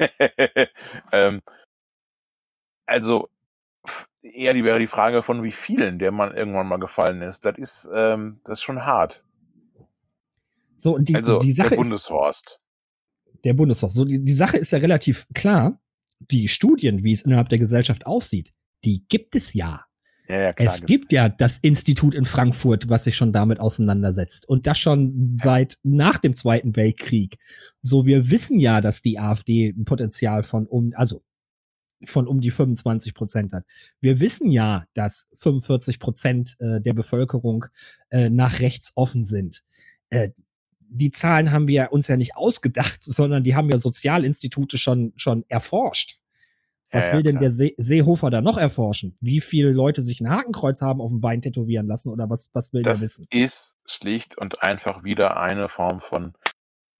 Ähm also, eher die wäre die Frage, von wie vielen der man irgendwann mal gefallen ist. Das ist, ähm das ist schon hart. So, und die Also, die der Sache ist Bundeshorst. Der Bundeshorst. So, die die Sache ist ja relativ klar. Die Studien, wie es innerhalb der Gesellschaft aussieht, die gibt es ja. Ja, ja, klar Es gibt ja das Institut in Frankfurt, was sich schon damit auseinandersetzt und das schon seit nach dem Zweiten Weltkrieg. So, wir wissen ja, dass die AfD 'n Potenzial von um also, von um die 25% hat. Wir wissen ja, dass 45% äh, der Bevölkerung, äh, nach rechts offen sind. Äh, die Zahlen haben wir uns ja nicht ausgedacht, sondern die haben ja Sozialinstitute schon schon erforscht. Ja, Was ja, will denn klar. der See Seehofer da noch erforschen? Wie viele Leute sich 'n Hakenkreuz haben aufm Bein tätowieren lassen oder was was will der Das wissen? ist schlicht und einfach wieder eine Form von,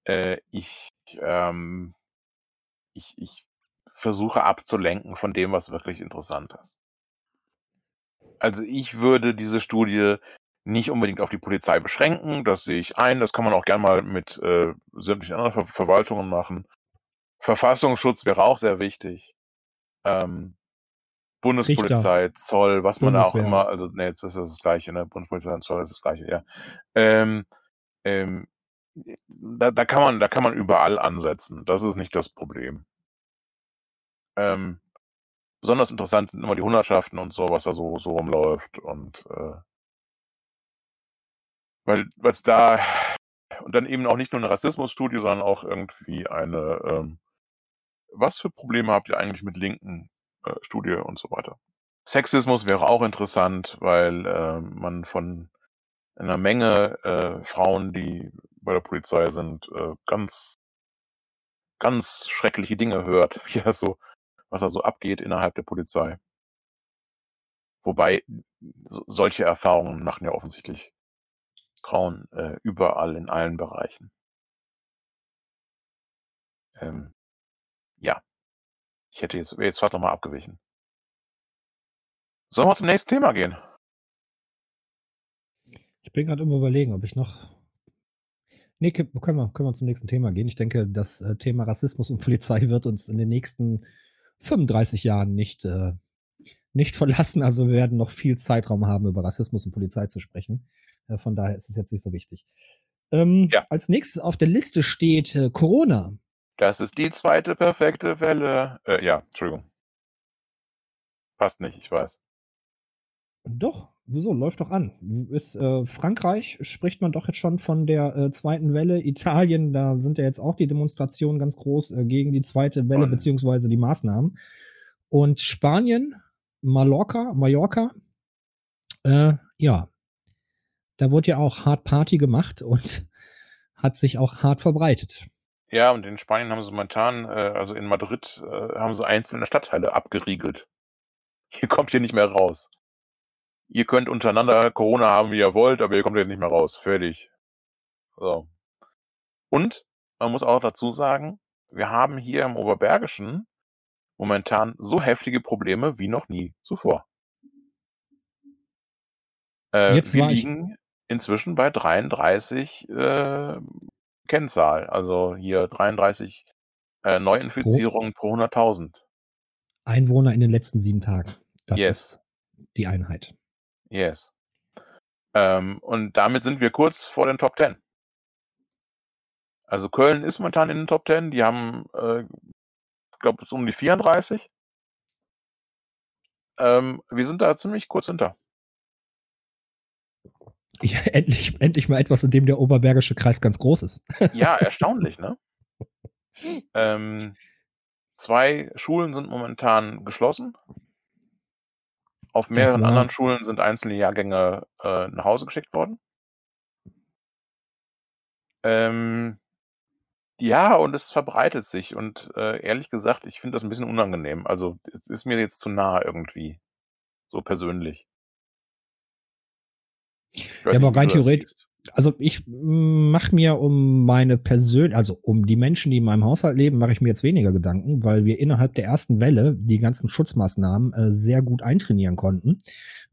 äh, ich, ähm ich ich versuche abzulenken von dem, was wirklich interessant ist. Also, ich würde diese Studie nicht unbedingt auf die Polizei beschränken, das sehe ich ein. Das kann man auch gern mal mit, äh, sämtlichen anderen Ver Verwaltungen machen. Verfassungsschutz wäre auch sehr wichtig. Ähm, Bundespolizei, Richter. Zoll, was man da auch immer also, ne, jetzt ist das das Gleiche, ne? Bundespolizei und Zoll ist das Gleiche, ja. Ähm, ähm, da da kann man da kann man überall ansetzen. Das ist nicht das Problem. Ähm, besonders interessant sind immer die Hundertschaften und so, was da so so rumläuft und, äh weil weil's da und dann eben auch nicht nur 'ne Rassismusstudie, sondern auch irgendwie eine, ähm was für Probleme habt ihr eigentlich mit Linken, äh, Studie und so weiter. Sexismus wäre auch interessant, weil, äh, man von einer Menge, äh, Frauen, die bei der Polizei sind, äh, ganz ganz schreckliche Dinge hört, wie das so was da so abgeht innerhalb der Polizei. Wobei so solche Erfahrungen machen ja offensichtlich Frauen, äh, überall in allen Bereichen. Ähm, ja. Ich hätte jetzt jetzt fast noch mal abgewichen. Sollen wir zum nächsten Thema gehen? Ich bin gerade immer überlegen, ob ich noch. Nee, können wir, können wir zum nächsten Thema gehen. Ich denke, das äh, Thema Rassismus und Polizei wird uns in den nächsten 35 Jahren nicht, äh, nicht verlassen. Also wir werden noch viel Zeitraum haben, über Rassismus und Polizei zu sprechen. Äh, von daher ist es jetzt nicht so wichtig. Ähm, Ja. Als nächstes auf der Liste steht äh, Corona. Das ist die zweite perfekte Welle. Äh, ja, Entschuldigung. Passt nicht, ich weiß. Doch, wieso? Läuft doch an. Ist, äh, Frankreich spricht man doch jetzt schon von der äh, zweiten Welle. Italien, da sind ja jetzt auch die Demonstrationen ganz groß äh, gegen die zweite Welle beziehungsweise die Maßnahmen. Und Spanien, Mallorca, Mallorca, äh, ja, da wurde ja auch hart Party gemacht und hat sich auch hart verbreitet. Ja, und in Spanien haben sie momentan, äh, also in Madrid, äh, haben sie einzelne Stadtteile abgeriegelt. Ihr kommt hier nicht mehr raus. Ihr könnt untereinander Corona haben, wie ihr wollt, aber ihr kommt hier nicht mehr raus. Fertig. So. Und man muss auch dazu sagen, wir haben hier im Oberbergischen momentan so heftige Probleme wie noch nie zuvor. Äh, Jetzt wir liegen inzwischen bei 33 äh, Kennzahl, also hier 33 äh, Neuinfizierungen pro 100.000. Einwohner in den letzten sieben Tagen. Das Yes. ist die Einheit. Yes. Ähm, und damit sind wir kurz vor den Top 10. Also Köln ist momentan in den Top 10. Die haben, äh, ich glaube, so um die 34. Ähm, wir sind da ziemlich kurz hinter. Ja, endlich, endlich mal etwas, in dem der Oberbergische Kreis ganz groß ist. Ja, erstaunlich, ne? Ähm, zwei Schulen sind momentan geschlossen. Auf mehreren war- anderen Schulen sind einzelne Jahrgänge äh, nach Hause geschickt worden. Ähm, ja, und es verbreitet sich. Und äh, ehrlich gesagt, ich finde das ein bisschen unangenehm. Also es ist mir jetzt zu nah irgendwie. So persönlich. Ja, aber rein theoretisch-. Also ich mache mir um meine Persön, also um die Menschen, die in meinem Haushalt leben, mache ich mir jetzt weniger Gedanken, weil wir innerhalb der ersten Welle die ganzen Schutzmaßnahmen äh, sehr gut eintrainieren konnten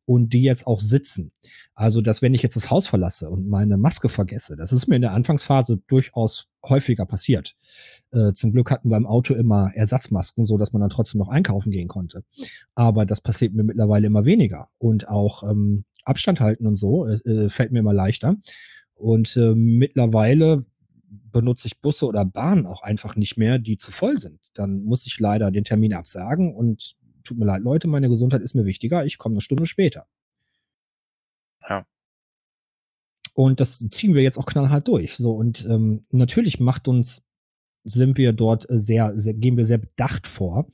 und die jetzt auch sitzen. Also, dass wenn ich jetzt das Haus verlasse und meine Maske vergesse, das ist mir in der Anfangsphase durchaus häufiger passiert. Äh, zum Glück hatten wir im Auto immer Ersatzmasken, so dass man dann trotzdem noch einkaufen gehen konnte. Aber das passiert mir mittlerweile immer weniger und auch ähm, Abstand halten und so äh, äh, fällt mir immer leichter. Und äh, mittlerweile benutze ich Busse oder Bahnen auch einfach nicht mehr, die zu voll sind. Dann muss ich leider den Termin absagen und tut mir leid, Leute, meine Gesundheit ist mir wichtiger, ich komme eine Stunde später. Ja. Und das ziehen wir jetzt auch knallhart durch. So, und ähm, natürlich macht uns, sind wir dort sehr, sehr, gehen wir sehr bedacht vor,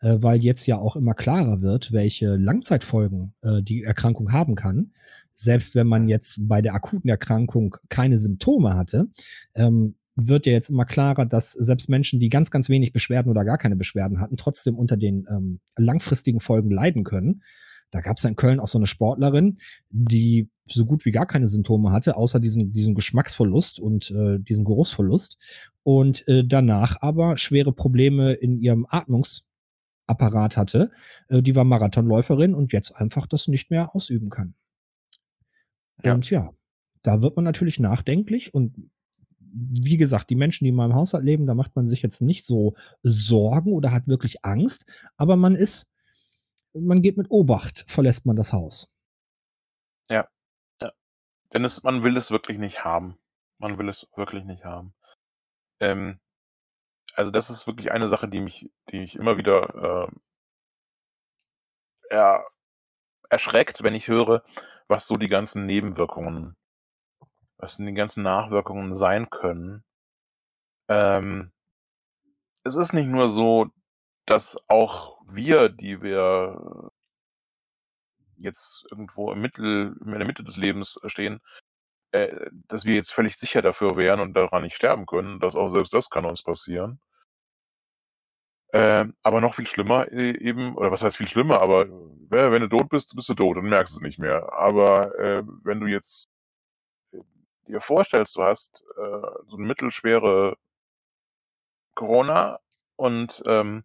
äh, weil jetzt ja auch immer klarer wird, welche Langzeitfolgen äh, die Erkrankung haben kann. Selbst wenn man jetzt bei der akuten Erkrankung keine Symptome hatte, ähm, wird ja jetzt immer klarer, dass selbst Menschen, die ganz, ganz wenig Beschwerden oder gar keine Beschwerden hatten, trotzdem unter den ähm, langfristigen Folgen leiden können. Da gab es in Köln auch so eine Sportlerin, die so gut wie gar keine Symptome hatte, außer diesen, diesen Geschmacksverlust und äh, diesen Geruchsverlust. Und äh, danach aber schwere Probleme in ihrem Atmungsapparat hatte. Äh, die war Marathonläuferin und jetzt einfach das nicht mehr ausüben kann. Ja. Und ja, da wird man natürlich nachdenklich und wie gesagt, die Menschen, die in meinem Haushalt leben, da macht man sich jetzt nicht so Sorgen oder hat wirklich Angst, aber man ist, man geht mit Obacht, verlässt man das Haus. Denn es, man will es wirklich nicht haben. Man will es wirklich nicht haben. Ähm, also das ist wirklich eine Sache, die mich, die mich immer wieder äh, ja, erschreckt, wenn ich höre, was so die ganzen Nebenwirkungen, was die ganzen Nachwirkungen sein können. Ähm, es ist nicht nur so, dass auch wir, die wir jetzt irgendwo im Mittel, in der Mitte des Lebens stehen, äh, dass wir jetzt völlig sicher dafür wären und daran nicht sterben können. dass auch selbst das kann uns passieren. Ähm, aber noch viel schlimmer eben, oder was heißt viel schlimmer, aber äh, wenn du tot bist, bist du tot und merkst es nicht mehr. Aber äh, wenn du jetzt äh, dir vorstellst, du hast äh, so eine mittelschwere Corona und ähm,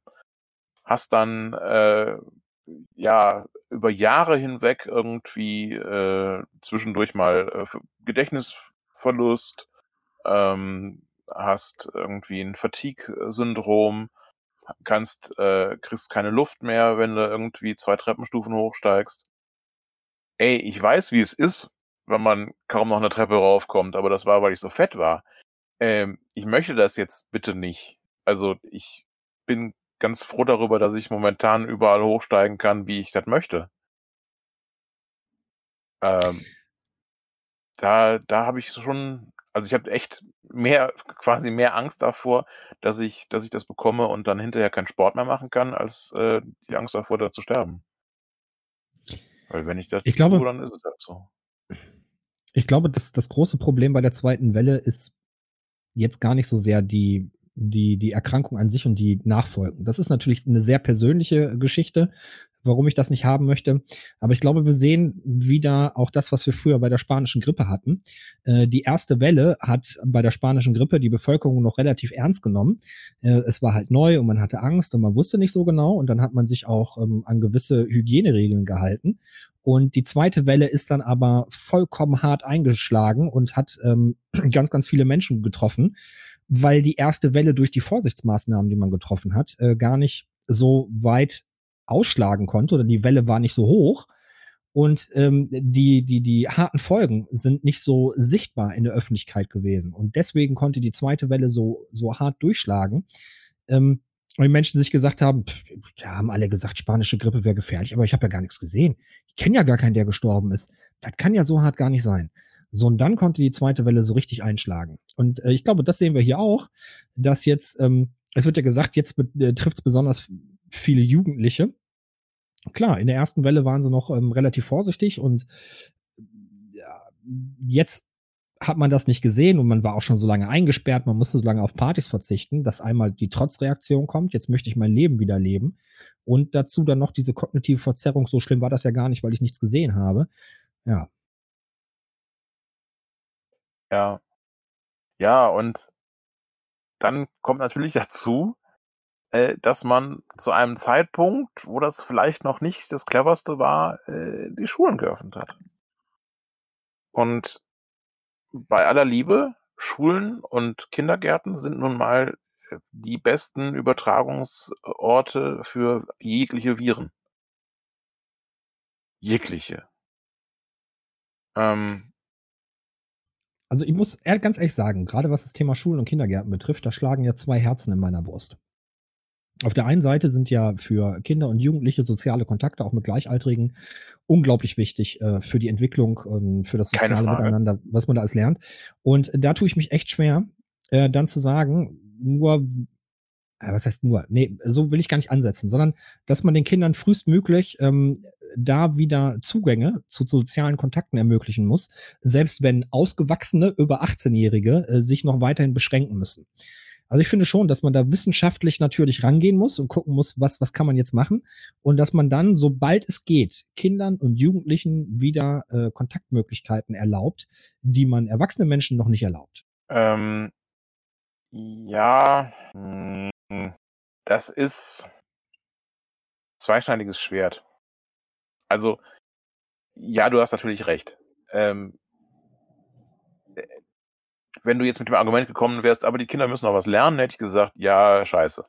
hast dann äh, ja, über Jahre hinweg irgendwie äh, zwischendurch mal äh, Gedächtnisverlust, ähm, hast irgendwie 'n Fatigue-Syndrom, kannst äh, kriegst keine Luft mehr, wenn du irgendwie 2 Treppenstufen hochsteigst. Ey, ich weiß, wie es ist, wenn man kaum noch 'ne Treppe raufkommt, aber das war, weil ich so fett war. Ähm, ich möchte das jetzt bitte nicht. Also, ich bin ganz froh darüber, dass ich momentan überall hochsteigen kann, wie ich das möchte. Ähm da da habe ich schon also, ich habe echt mehr quasi mehr Angst davor, dass ich dass ich das bekomme und dann hinterher keinen Sport mehr machen kann, als, äh, die Angst davor, da zu sterben. Weil wenn ich das Ich nicht tue, glaube dann ist es halt so. ich glaube, das das große Problem bei der 2. Welle ist jetzt gar nicht so sehr die die die Erkrankung an sich und die Nachfolgen. Das ist natürlich 'ne sehr persönliche Geschichte, warum ich das nicht haben möchte. Aber ich glaube, wir sehen wieder auch das, was wir früher bei der spanischen Grippe hatten. Äh, die 1. Welle hat bei der spanischen Grippe die Bevölkerung noch relativ ernst genommen. Äh, es war halt neu und man hatte Angst und man wusste nicht so genau und dann hat man sich auch, ähm, an gewisse Hygieneregeln gehalten. Und die 2. Welle ist dann aber vollkommen hart eingeschlagen und hat, ähm, ganz, ganz viele Menschen getroffen, weil die 1. Welle durch die Vorsichtsmaßnahmen, die man getroffen hat, äh, gar nicht so weit ausschlagen konnte oder die Welle war nicht so hoch. Und, ähm, die die die harten Folgen sind nicht so sichtbar in der Öffentlichkeit gewesen. Und deswegen konnte die 2. Welle so so hart durchschlagen. Ähm, weil die Menschen sich gesagt haben: „Pf, da haben alle gesagt, spanische Grippe wäre gefährlich, aber ich habe ja gar nix gesehen. Ich kenne ja gar keinen, der gestorben ist. Das kann ja so hart gar nicht sein.“ So, und dann konnte die 2. Welle so richtig einschlagen. Und, äh, ich glaube, das sehen wir hier auch, dass jetzt ähm, es wird ja gesagt, jetzt äh, trifft's besonders viele Jugendliche. Klar, in der 1. Welle waren sie noch, ähm, relativ vorsichtig und ja, jetzt hat man das nicht gesehen und man war auch schon so lange eingesperrt, man musste so lange auf Partys verzichten, dass einmal die Trotzreaktion kommt: „Jetzt möchte ich mein Leben wieder leben.“ Und dazu dann noch diese kognitive Verzerrung, so schlimm war das ja gar nicht, weil ich nichts gesehen habe. Ja. Ja. Ja, und dann kommt natürlich dazu, äh, dass man zu einem Zeitpunkt, wo das vielleicht noch nicht das Cleverste war, äh, die Schulen geöffnet hat. Und bei aller Liebe, Schulen und Kindergärten sind nun mal, äh, die besten Übertragungsorte für jegliche Viren. Jegliche. Ähm Also, ich muss ganz ehrlich sagen, grade was das Thema Schulen und Kindergärten betrifft, da schlagen ja 2 Herzen in meiner Brust. Auf der einen Seite sind ja für Kinder und Jugendliche soziale Kontakte auch mit Gleichaltrigen unglaublich wichtig, äh, für die Entwicklung und für das soziale. Miteinander, was man da alles lernt. Und da tue ich mich echt schwer, äh, dann zu sagen, nur was heißt nur? Ne, so will ich gar nicht ansetzen, sondern dass man den Kindern frühestmöglich, ähm, da wieder Zugänge zu sozialen Kontakten ermöglichen muss, selbst wenn ausgewachsene, über 18-Jährige, äh, sich noch weiterhin beschränken müssen. Also, ich finde schon, dass man da wissenschaftlich natürlich rangehen muss und gucken muss, was was kann man jetzt machen? Und dass man dann, sobald es geht, Kindern und Jugendlichen wieder, äh, Kontaktmöglichkeiten erlaubt, die man erwachsenen Menschen noch nicht erlaubt. Ähm, ja, hm, das ist zweischneidiges Schwert. Also, ja, du hast natürlich recht. Ähm äh, wenn du jetzt mit dem Argument gekommen wärst: „Aber die Kinder müssen noch was lernen“, hätte ich gesagt: „Ja, scheiße.“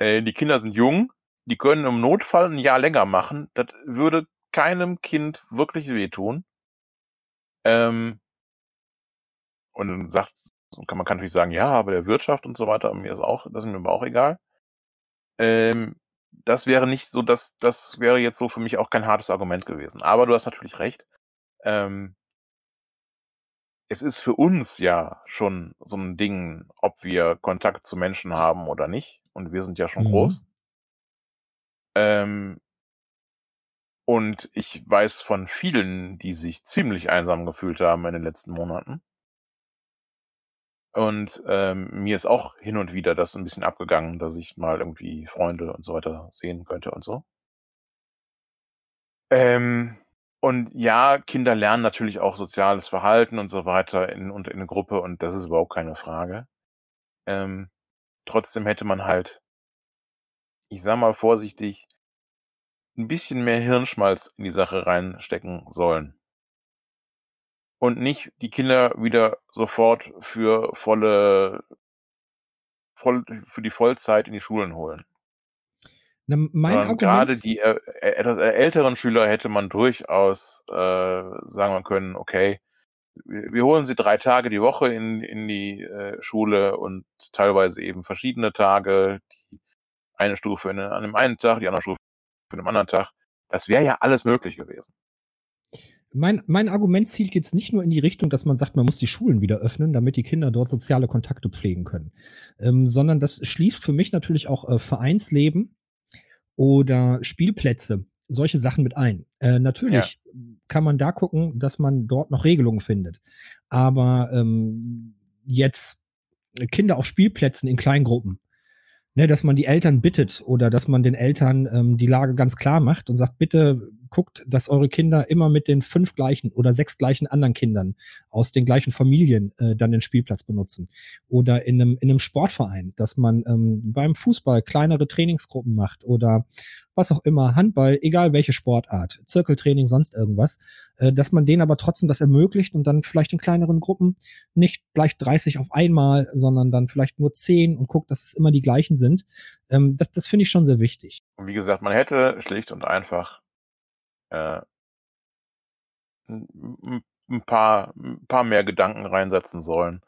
Äh, die Kinder sind jung, die können im Notfall 'n Jahr länger machen. Das würde keinem Kind wirklich wehtun. Ähm und dann sagt kann man kann natürlich sagen: „Ja, aber der Wirtschaft und so weiter“, mir ist auch das ist mir aber auch egal. Ähm, das wäre nicht so das das wäre jetzt so für mich auch kein hartes Argument gewesen. Aber du hast natürlich recht. Ähm es ist für uns ja schon so 'n Ding, ob wir Kontakt zu Menschen haben oder nicht, und wir sind ja schon Mhm. groß. Ähm und ich weiß von vielen, die sich ziemlich einsam gefühlt haben in den letzten Monaten. Und, ähm, mir ist auch hin und wieder das 'n bisschen abgegangen, dass ich mal irgendwie Freunde und so weiter sehen könnte und so. Ähm, und ja, Kinder lernen natürlich auch soziales Verhalten und so weiter in und in 'ne Gruppe und das ist überhaupt keine Frage. Ähm, trotzdem hätte man halt ich sage mal vorsichtig ein bisschen mehr Hirnschmalz in die Sache reinstecken sollen. Und nicht die Kinder wieder sofort für volle voll für die Vollzeit in die Schulen holen. Na, mein Argument grade die, äh, äh, etwas älteren Schüler hätte man durchaus, äh, sagen können: „Okay, wir wir holen sie 3 Tage die Woche in in die, äh, Schule und teilweise eben verschiedene Tage, die eine Stufe in an dem einen Tag, die andere Stufe an 'nem anderen Tag.“ Das wäre ja alles möglich gewesen. Mein mein Argument zielt jetzt nicht nur in die Richtung, dass man sagt, man muss die Schulen wieder öffnen, damit die Kinder dort soziale Kontakte pflegen können. Ähm, sondern das schließt für mich natürlich auch, äh, Vereinsleben oder Spielplätze, solche Sachen mit ein. Äh, Ja. natürlich kann man da gucken, dass man dort noch Regelungen findet. Aber, ähm, jetzt Kinder auf Spielplätzen in Kleingruppen, ne, dass man die Eltern bittet oder dass man den Eltern, ähm, die Lage ganz klar macht und sagt: „Bitte guckt, dass eure Kinder immer mit den 5 gleichen oder 6 gleichen anderen Kindern aus den gleichen Familien, äh, dann den Spielplatz benutzen.“ Oder in 'nem in 'nem Sportverein, dass man, ähm, beim Fußball kleinere Trainingsgruppen macht oder was auch immer, Handball, egal welche Sportart, Zirkeltraining, sonst irgendwas, äh, dass man denen aber trotzdem das ermöglicht und dann vielleicht in kleineren Gruppen nicht gleich 30 auf einmal, sondern dann vielleicht nur 10 und guckt, dass es immer die gleichen sind. Ähm, das das finde ich schon sehr wichtig. Und wie gesagt, man hätte schlicht und einfach, äh 'n 'n 'n paar 'n paar mehr Gedanken reinsetzen sollen.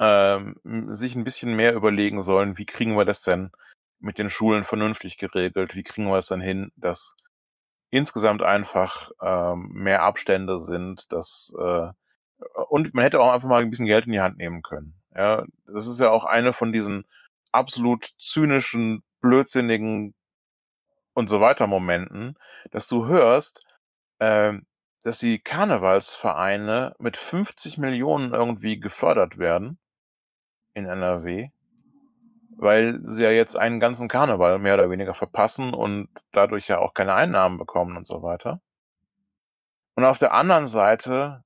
Ähm, hm, sich 'n bisschen mehr überlegen sollen: „Wie kriegen wir das denn mit den Schulen vernünftig geregelt? Wie kriegen wir es denn hin, dass insgesamt einfach, ähm, mehr Abstände sind, dass, äh“ und man hätte auch einfach mal 'n bisschen Geld in die Hand nehmen können, ja? Das ist ja auch eine von diesen absolut zynischen, blödsinnigen und so weiter Momenten, dass du hörst, ähm, dass die Karnevalsvereine mit 50 Millionen irgendwie gefördert werden in NRW, weil sie ja jetzt einen ganzen Karneval mehr oder weniger verpassen und dadurch ja auch keine Einnahmen bekommen und so weiter. Und auf der anderen Seite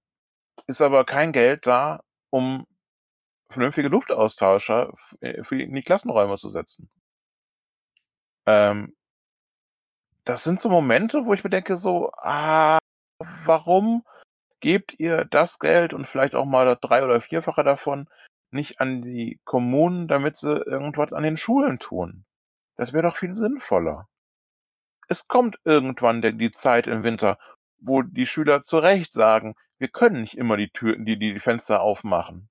ist aber kein Geld da, um vernünftige Luftaustauscher äh, für die Klassenräume zu setzen. Ähm das sind so Momente, wo ich mir denke so: „Ah, warum gebt ihr das Geld und vielleicht auch mal das drei oder vierfache davon nicht an die Kommunen, damit sie irgendwas an den Schulen tun? Das wäre doch viel sinnvoller.“ Es kommt irgendwann die Zeit im Winter, wo die Schüler zu Recht sagen: „Wir können nicht immer die Tür die die Fenster aufmachen.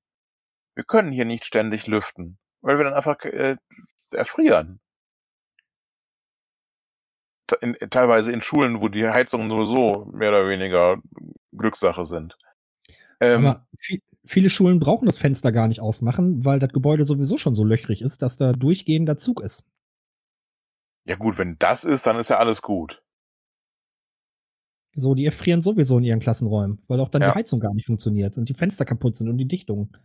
Wir können hier nicht ständig lüften, weil wir dann einfach äh, erfrieren.“ T in teilweise in Schulen, wo die Heizungen sowieso mehr oder weniger Glückssache sind. Ähm Aber vie viele Schulen brauchen das Fenster gar nicht aufmachen, weil das Gebäude sowieso schon so löchrig ist, dass da durchgehender Zug ist. Ja gut, wenn das ist, dann ist ja alles gut. So, die erfrieren sowieso in ihren Klassenräumen, weil auch dann Ja. die Heizung gar nicht funktioniert und die Fenster kaputt sind und die Dichtung.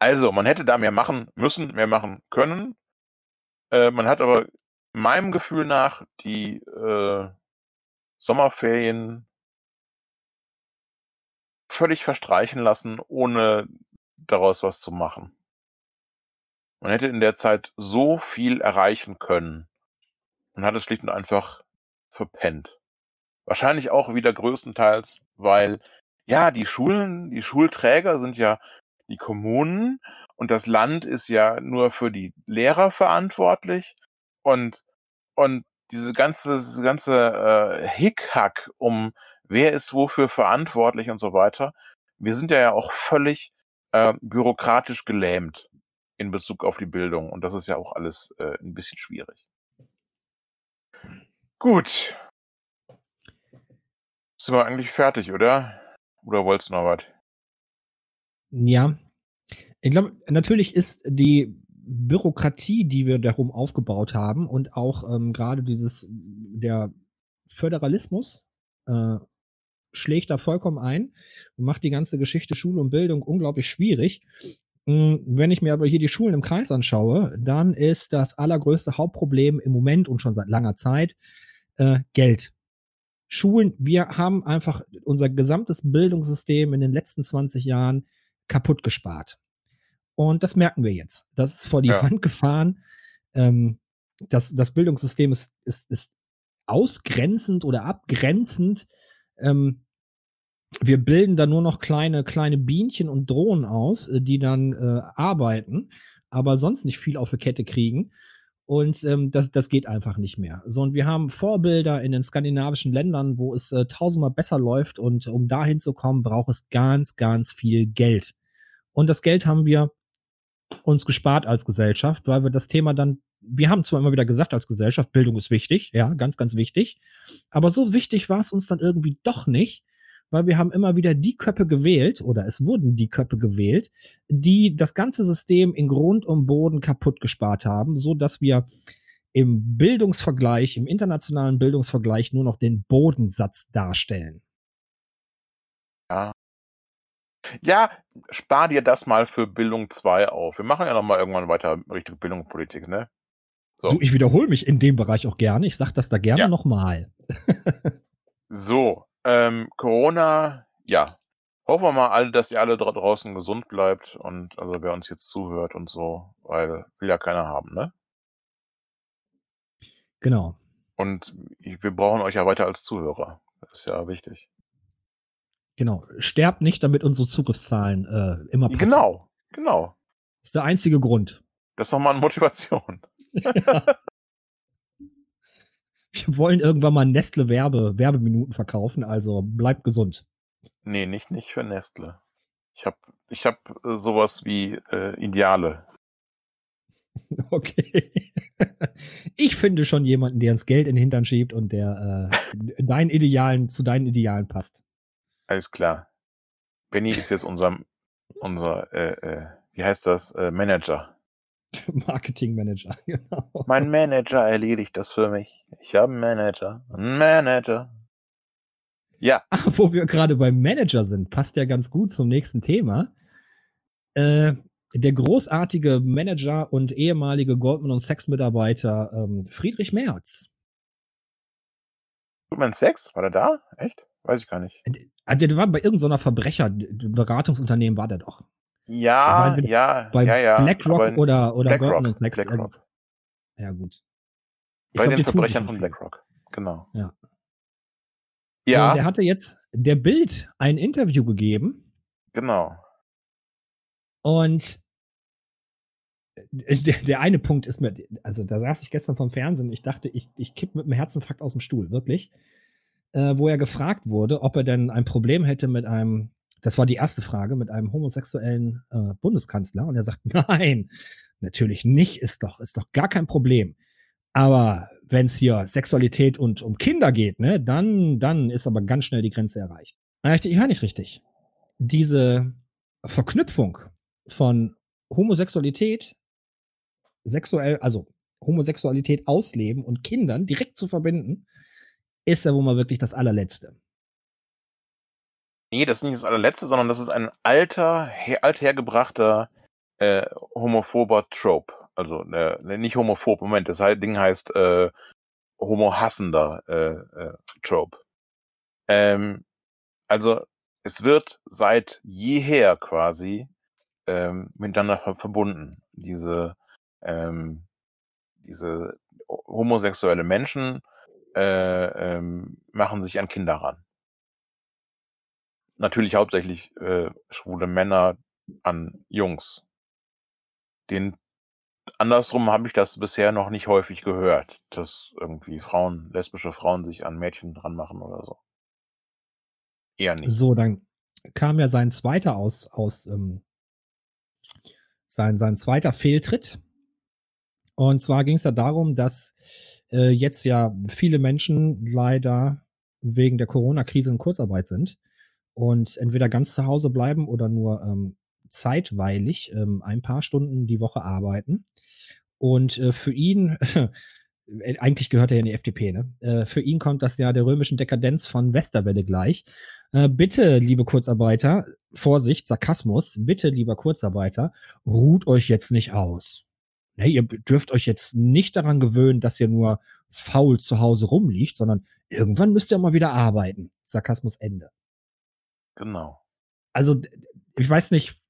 Also, man hätte da mehr machen müssen, mehr machen können. Äh, man hat aber meinem Gefühl nach die, äh, Sommerferien völlig verstreichen lassen, ohne daraus was zu machen. Man hätte in der Zeit so viel erreichen können und hat es schlicht und einfach verpennt. Wahrscheinlich auch wieder größtenteils, weil, ja, die Schulen die Schulträger sind ja die Kommunen und das Land ist ja nur für die Lehrer verantwortlich und und diese ganze diese ganze, äh, Hickhack um wer ist wofür verantwortlich und so weiter. Wir sind ja auch völlig, äh, bürokratisch gelähmt in Bezug auf die Bildung und das ist ja auch alles, äh, 'n bisschen schwierig. Gut. Sind wir eigentlich fertig, oder? Oder wolltest du noch was? Ja. Ich glaube, natürlich ist die Bürokratie, die wir darum aufgebaut haben und auch, ähm, grade dieses der Föderalismus, äh, schlägt da vollkommen ein und macht die ganze Geschichte Schule und Bildung unglaublich schwierig. Hm, wenn ich mir aber hier die Schulen im Kreis anschaue, dann ist das allergrößte Hauptproblem im Moment und schon seit langer Zeit, äh, Geld. Schulen wir haben einfach unser gesamtes Bildungssystem in den letzten 20 Jahren kaputt gespart. Und das merken wir jetzt. Das ist vor die Ja. Wand gefahren. Ähm, das das Bildungssystem ist ist ist ausgrenzend oder abgrenzend. Ähm, wir bilden da nur noch kleine, kleine Bienchen und Drohnen aus, äh, die dann äh, arbeiten, aber sonst nicht viel auf die Kette kriegen. Und ähm, das, das geht einfach nicht mehr. So, und wir haben Vorbilder in den skandinavischen Ländern, wo es äh, tausendmal besser läuft. Und um dahin zu kommen, braucht es ganz, ganz viel Geld. Und das Geld haben wir uns gespart als Gesellschaft, weil wir das Thema dann, wir haben zwar immer wieder gesagt als Gesellschaft, Bildung ist wichtig, ja, ganz, ganz wichtig. Aber so wichtig war es uns dann irgendwie doch nicht, weil wir haben immer wieder die Köpfe gewählt oder es wurden die Köpfe gewählt, die das ganze System in Grund und Boden kaputt gespart haben, so dass wir im Bildungsvergleich, im internationalen Bildungsvergleich nur noch den Bodensatz darstellen. Ja. Spar dir das mal für Bildung 2 auf. Wir machen ja noch mal irgendwann weiter Richtung Bildungspolitik, ne? So. Du, ich wiederhole mich in dem Bereich auch gerne. Ich sag das da gerne Ja. nochmal. So, ähm, Corona, ja. Hoffen wir mal alle, dass ihr alle dra draußen gesund bleibt und also wer uns jetzt zuhört und so, weil will ja keiner haben, ne? Genau. Und wir brauchen euch ja weiter als Zuhörer. Das ist ja wichtig. Genau. Sterbt nicht, damit unsere Zugriffszahlen äh, immer passen. Genau, genau. Das ist der einzige Grund. Das ist doch mal eine Motivation. Wir wollen irgendwann mal Nestle Werbe, Werbeminuten verkaufen, also bleibt gesund. Nee, nicht, nicht für Nestle. Ich hab, ich hab äh, sowas wie äh, Ideale. Okay. Ich finde schon jemanden, der ins Geld in den Hintern schiebt und der äh, deinen Idealen, zu deinen Idealen passt. Alles klar. Benny ist jetzt unser, unser, äh, äh, wie heißt das, äh, Manager. Marketingmanager, genau. Mein Manager erledigt das für mich. Ich habe einen Manager. Einen Manager. Ja, Ach, wo wir gerade beim Manager sind, passt ja ganz gut zum nächsten Thema. Äh, der großartige Manager und ehemalige Goldman und Sachs-Mitarbeiter ähm, Friedrich Merz. Goldman Sachs, war der da? Echt? Weiß ich gar nicht. Ah, Der war bei irgendeiner Verbrecherberatungsunternehmen war der doch. Der war Ja, entweder ja, Bei ja, ja. BlackRock oder, oder BlackRock, Goldman Sachs. äh, BlackRock. Ja, gut. Ich Bei glaub, den Verbrechern von. BlackRock. Genau. Ja. So, Ja, und der hatte jetzt der Bild ein Interview gegeben genau. und der, der eine Punkt ist mir, also da saß ich gestern vom Fernsehen, ich dachte, ich, ich kipp mit einem Herzinfarkt aus dem Stuhl, wirklich. Äh, wo er gefragt wurde, ob er denn ein Problem hätte mit einem, das war die erste Frage, mit einem homosexuellen äh, Bundeskanzler. Und er sagt, nein, natürlich nicht, ist doch, ist doch gar kein Problem. Aber wenn es hier Sexualität und um Kinder geht, ne, dann, dann ist aber ganz schnell die Grenze erreicht. Ich, ich höre nicht richtig. Diese Verknüpfung von Homosexualität, sexuell, also Homosexualität ausleben und Kindern direkt zu verbinden, ist ja wohl mal wirklich das allerletzte. Nee, das ist nicht das allerletzte, sondern das ist ein alter, her, althergebrachter äh, homophober Trope. Also äh, ne, nicht homophob, Moment, das Ding heißt äh, homohassender äh, äh, Trope. Ähm, also es wird seit jeher quasi ähm, miteinander ver verbunden. Diese, ähm, diese homosexuelle Menschen äh, ähm, machen sich an Kinder ran. Natürlich hauptsächlich äh, schwule Männer an Jungs. Den andersrum habe ich das bisher noch nicht häufig gehört, dass irgendwie Frauen, lesbische Frauen sich an Mädchen dran machen oder so. Eher nicht. So, dann kam ja sein zweiter aus, aus ähm, sein, sein zweiter Fehltritt. Und zwar ging es ja darum, dass äh, jetzt ja viele Menschen leider wegen der Corona-Krise in Kurzarbeit sind und entweder ganz zu Hause bleiben oder nur ähm, zeitweilig ähm, ein paar Stunden die Woche arbeiten. Und äh, für ihn, äh, eigentlich gehört er ja in die FDP, ne? Äh, für ihn kommt das ja der römischen Dekadenz von Westerwelle gleich. Äh, bitte, liebe Kurzarbeiter, Vorsicht, Sarkasmus, bitte, lieber Kurzarbeiter, ruht euch jetzt nicht aus. Ne, ihr dürft euch jetzt nicht daran gewöhnen, dass ihr nur faul zu Hause rumliegt, sondern irgendwann müsst ihr mal wieder arbeiten. Sarkasmus Ende. Genau. Also, ich weiß nicht,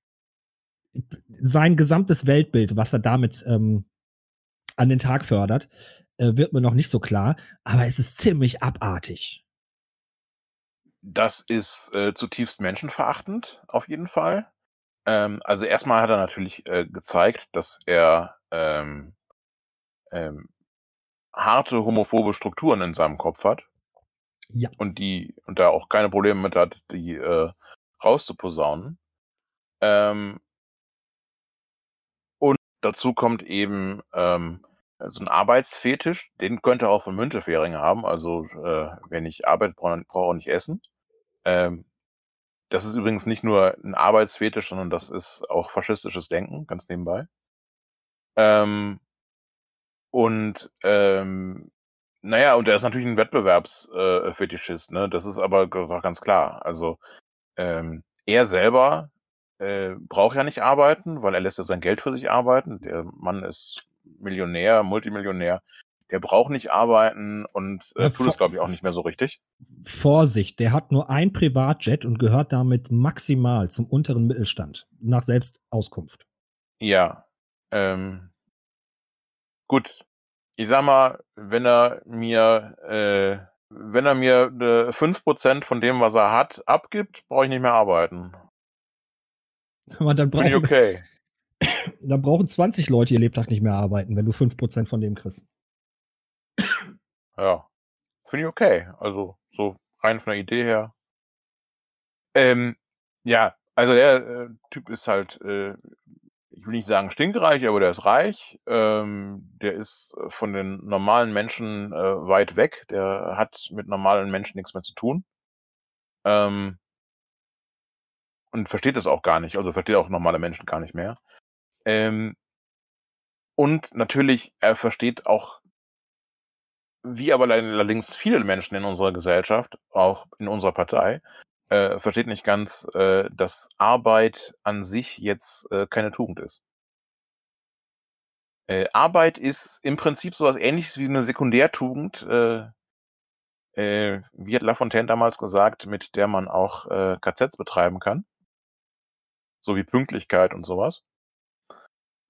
sein gesamtes Weltbild, was er damit ähm, an den Tag fördert, äh, wird mir noch nicht so klar. Aber es ist ziemlich abartig. Das ist äh, zutiefst menschenverachtend, auf jeden Fall. Ähm, also erstmal hat er natürlich äh, gezeigt, dass er ähm, ähm, harte homophobe Strukturen in seinem Kopf hat. Ja. Und die, und da auch keine Probleme mit hat, die äh, rauszuposaunen. Ähm, und dazu kommt eben ähm, so ein Arbeitsfetisch, den könnte auch von Müntefering haben. Also äh, wenn ich arbeite, brauche ich auch nicht essen. Ähm, das ist übrigens nicht nur ein Arbeitsfetisch, sondern das ist auch faschistisches Denken, ganz nebenbei. Ähm, und ähm, naja, und er ist natürlich ein Wettbewerbsfetischist, äh, ne? Das ist aber ganz klar. Also ähm, er selber äh, braucht ja nicht arbeiten, weil er lässt ja sein Geld für sich arbeiten. Der Mann ist Millionär, Multimillionär. Der braucht nicht arbeiten und äh, tut es, glaube ich, auch nicht mehr so richtig. Vorsicht, der hat nur ein Privatjet und gehört damit maximal zum unteren Mittelstand, nach Selbstauskunft. Ja. Ähm, gut. Ich sag mal, wenn er mir, äh, wenn er mir äh, 5% von dem, was er hat, abgibt, brauche ich nicht mehr arbeiten. Aber dann brauchen, okay. dann brauchen 20 Leute ihr Lebtag nicht mehr arbeiten, wenn du 5% von dem kriegst. Ja. Finde ich okay. Also, so rein von der Idee her. Ähm, ja, also der äh, Typ ist halt, äh, ich will nicht sagen stinkreich, aber der ist reich. Ähm, der ist äh, von den normalen Menschen äh, weit weg. Der hat mit normalen Menschen nichts mehr zu tun. Ähm, und versteht das auch gar nicht. Also versteht auch normale Menschen gar nicht mehr. Ähm, und natürlich, er versteht auch, wie aber allerdings viele Menschen in unserer Gesellschaft, auch in unserer Partei, äh, versteht nicht ganz, äh, dass Arbeit an sich jetzt äh, keine Tugend ist. Äh, Arbeit ist im Prinzip sowas ähnliches wie eine Sekundärtugend, äh, äh, wie hat Lafontaine damals gesagt, mit der man auch äh, KZs betreiben kann. So wie Pünktlichkeit und sowas.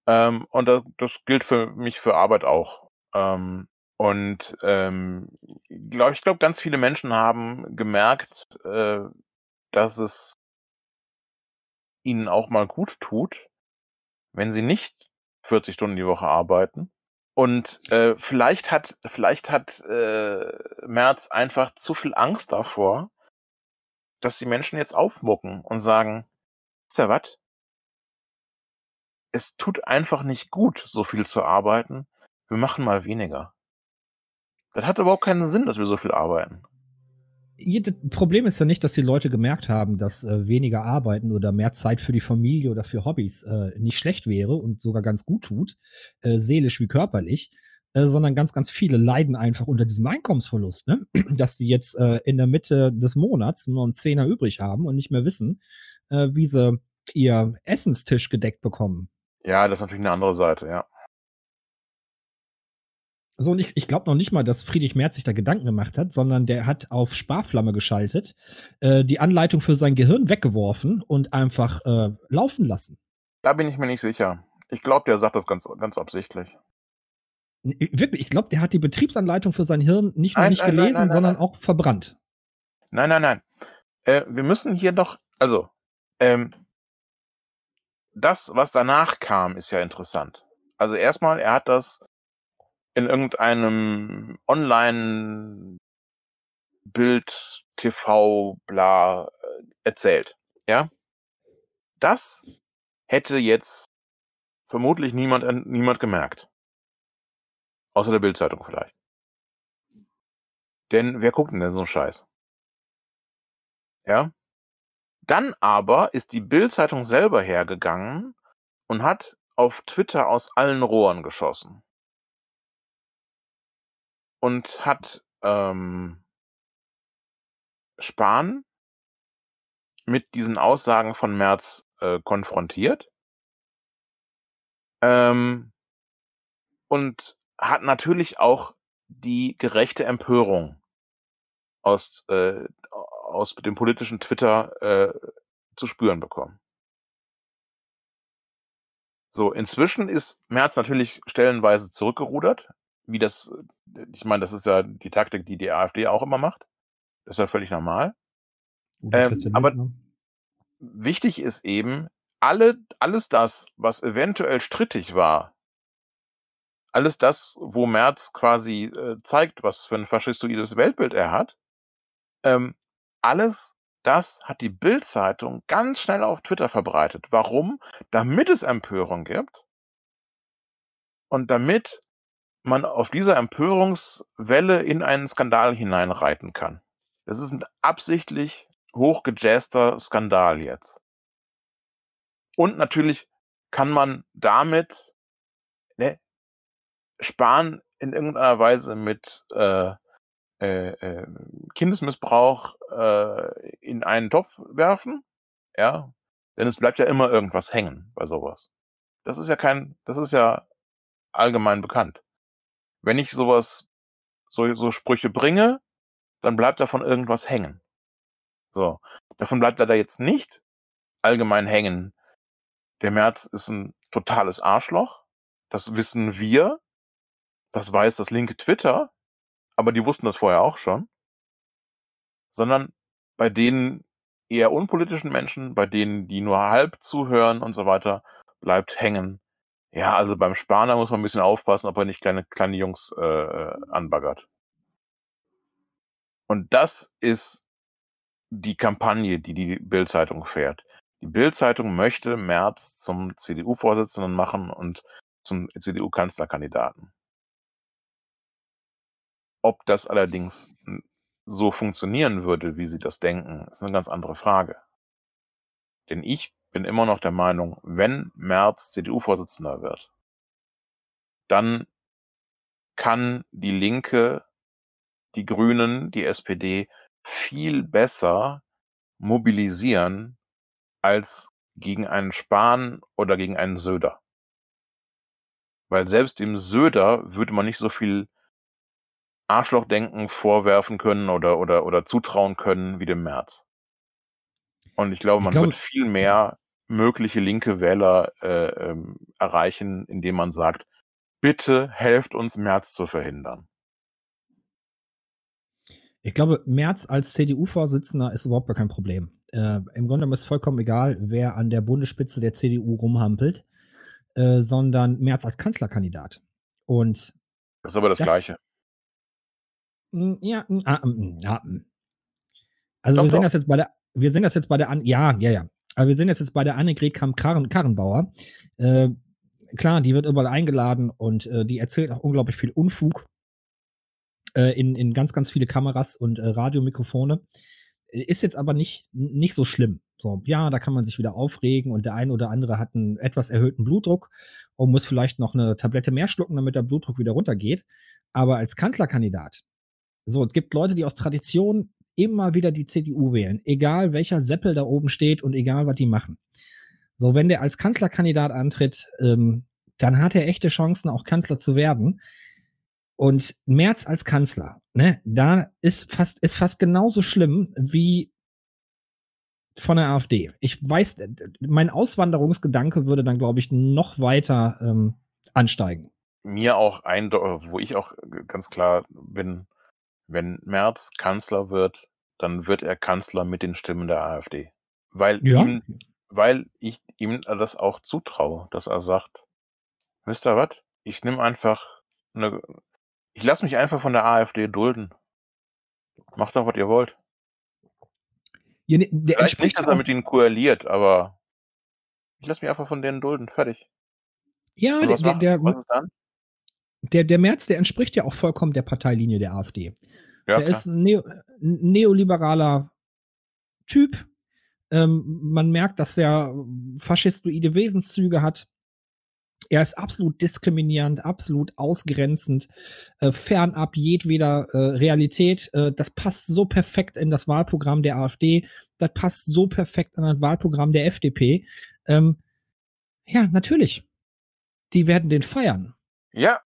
Ähm, und das, das gilt für mich für Arbeit auch. Ähm, und ähm, glaub, ich glaube, ganz viele Menschen haben gemerkt, äh, dass es ihnen auch mal gut tut, wenn sie nicht 40 Stunden die Woche arbeiten. Und äh, vielleicht hat vielleicht hat äh, Merz einfach zu viel Angst davor, dass die Menschen jetzt aufmucken und sagen, ist ja was? Es tut einfach nicht gut, so viel zu arbeiten. Wir machen mal weniger. Das hat überhaupt keinen Sinn, dass wir so viel arbeiten. Ja, Das Problem ist ja nicht, dass die Leute gemerkt haben, dass äh, weniger Arbeiten oder mehr Zeit für die Familie oder für Hobbys äh, nicht schlecht wäre und sogar ganz gut tut, äh, seelisch wie körperlich, äh, sondern ganz, ganz viele leiden einfach unter diesem Einkommensverlust, ne? dass die jetzt äh, in der Mitte des Monats nur einen Zehner übrig haben und nicht mehr wissen, äh, wie sie ihr Essenstisch gedeckt bekommen. Ja, das ist natürlich eine andere Seite, ja. So, und ich, ich glaube noch nicht mal, dass Friedrich Merz sich da Gedanken gemacht hat, sondern der hat auf Sparflamme geschaltet, äh, die Anleitung für sein Gehirn weggeworfen und einfach äh, laufen lassen. Da bin ich mir nicht sicher. Ich glaube, der sagt das ganz, ganz absichtlich. Wirklich, ich glaube, der hat die Betriebsanleitung für sein Hirn nicht nur Nein, nicht nein, gelesen, nein, sondern auch verbrannt. Nein, nein, nein. Äh, wir müssen hier doch, also, ähm, das, was danach kam, ist ja interessant. Also erstmal, er hat das in irgendeinem Online Bild, TV, bla, äh, erzählt. Ja? Das hätte jetzt vermutlich niemand, niemand gemerkt. Außer der Bildzeitung vielleicht. Denn wer guckt denn denn so einen Scheiß? Ja? Dann aber ist die Bildzeitung selber hergegangen und hat auf Twitter aus allen Rohren geschossen. Und hat ähm, Spahn mit diesen Aussagen von Merz äh, konfrontiert. Ähm, und hat natürlich auch die gerechte Empörung aus, äh, aus dem politischen Twitter äh, zu spüren bekommen. So, inzwischen ist Merz natürlich stellenweise zurückgerudert, wie das, ich meine, das ist ja die Taktik, die die AfD auch immer macht. Das ist ja völlig normal. Ähm, aber-. Wichtig ist eben, alle, alles das, was eventuell strittig war, alles das, wo Merz quasi äh, zeigt, was für ein faschistoides Weltbild er hat, ähm, alles das hat die Bild-Zeitung ganz schnell auf Twitter verbreitet. Warum? Damit es Empörung gibt und damit man auf dieser Empörungswelle in einen Skandal hineinreiten kann. Das ist ein absichtlich hochgejazzter Skandal jetzt. Und natürlich kann man damit ne, Spahn in irgendeiner Weise mit äh, äh, äh, Kindesmissbrauch äh, in einen Topf werfen, ja, denn es bleibt ja immer irgendwas hängen bei sowas. Das ist ja kein, das ist ja allgemein bekannt. Wenn ich sowas, so, so Sprüche bringe, dann bleibt davon irgendwas hängen. So. Davon bleibt leider jetzt nicht allgemein hängen. Der März ist ein totales Arschloch. Das wissen wir. Das weiß das linke Twitter. Aber die wussten das vorher auch schon. Sondern bei denen eher unpolitischen Menschen, bei denen, die nur halb zuhören und so weiter, bleibt hängen. Ja, also beim Spaner muss man ein bisschen aufpassen, ob er nicht kleine, kleine Jungs äh, äh, anbaggert. Und das ist die Kampagne, die die Bild-Zeitung fährt. Die Bild-Zeitung möchte Merz zum CDU-Vorsitzenden machen und zum CDU-Kanzlerkandidaten. Ob das allerdings so funktionieren würde, wie sie das denken, ist eine ganz andere Frage. Denn ich bin immer noch der Meinung, wenn Merz CDU-Vorsitzender wird, dann kann die Linke, die Grünen, die SPD viel besser mobilisieren als gegen einen Spahn oder gegen einen Söder. Weil selbst dem Söder würde man nicht so viel Arschlochdenken vorwerfen können oder, oder, oder zutrauen können wie dem März. Und ich glaube, Ich man glaube- wird viel mehr mögliche linke Wähler äh, ähm, erreichen, indem man sagt, bitte helft uns, März zu verhindern. Ich glaube, Merz als CDU-Vorsitzender ist überhaupt gar kein Problem. Äh, Im Grunde ist es vollkommen egal, wer an der Bundesspitze der CDU rumhampelt, äh, sondern Merz als Kanzlerkandidat. Und Das ist aber das, Das- Gleiche. mh, ja, mh, ah, mh, ja, mh. also Doch, wir sehen das jetzt bei der, wir sehen das jetzt bei der, An ja, ja, ja. Aber wir sehen das jetzt bei der Annegret Kramp-Karrenbauer. Äh, klar, die wird überall eingeladen und äh, die erzählt auch unglaublich viel Unfug äh, in, in ganz, ganz viele Kameras und äh, Radiomikrofone. Ist jetzt aber nicht, nicht so schlimm. So, ja, da kann man sich wieder aufregen und der ein oder andere hat einen etwas erhöhten Blutdruck und muss vielleicht noch eine Tablette mehr schlucken, damit der Blutdruck wieder runtergeht. Aber als Kanzlerkandidat, so, es gibt Leute, die aus Tradition immer wieder die CDU wählen, egal welcher Seppel da oben steht und egal, was die machen. So, wenn der als Kanzlerkandidat antritt, ähm, dann hat er echte Chancen, auch Kanzler zu werden. Und Merz als Kanzler, ne, da ist fast, ist fast genauso schlimm wie von der AfD. Ich weiß, mein Auswanderungsgedanke würde dann, glaube ich, noch weiter ähm, ansteigen. Mir auch ein, wo ich auch ganz klar bin, wenn Merz Kanzler wird, dann wird er Kanzler mit den Stimmen der AfD. Weil Ja. ihm, weil ich ihm das auch zutraue, dass er sagt, wisst ihr was? Ich nehme einfach eine, ich lasse mich einfach von der AfD dulden. Macht doch, was ihr wollt. Ja, ne, der Vielleicht entspricht nicht, dass er mit ihnen koaliert, aber ich lasse mich einfach von denen dulden. Fertig. ja, der, was, der, der, was ist dann? Der, der Merz, der entspricht ja auch vollkommen der Parteilinie der AfD. Ja, er klar. ist ein, Neo, neoliberaler Typ. Ähm, man merkt, dass er faschistoide Wesenszüge hat. Er ist absolut diskriminierend, absolut ausgrenzend, äh, fernab jedweder äh, Realität. Äh, das passt so perfekt in das Wahlprogramm der AfD. Das passt so perfekt in das Wahlprogramm der FDP. Ähm, ja, natürlich. Die werden den feiern. Ja.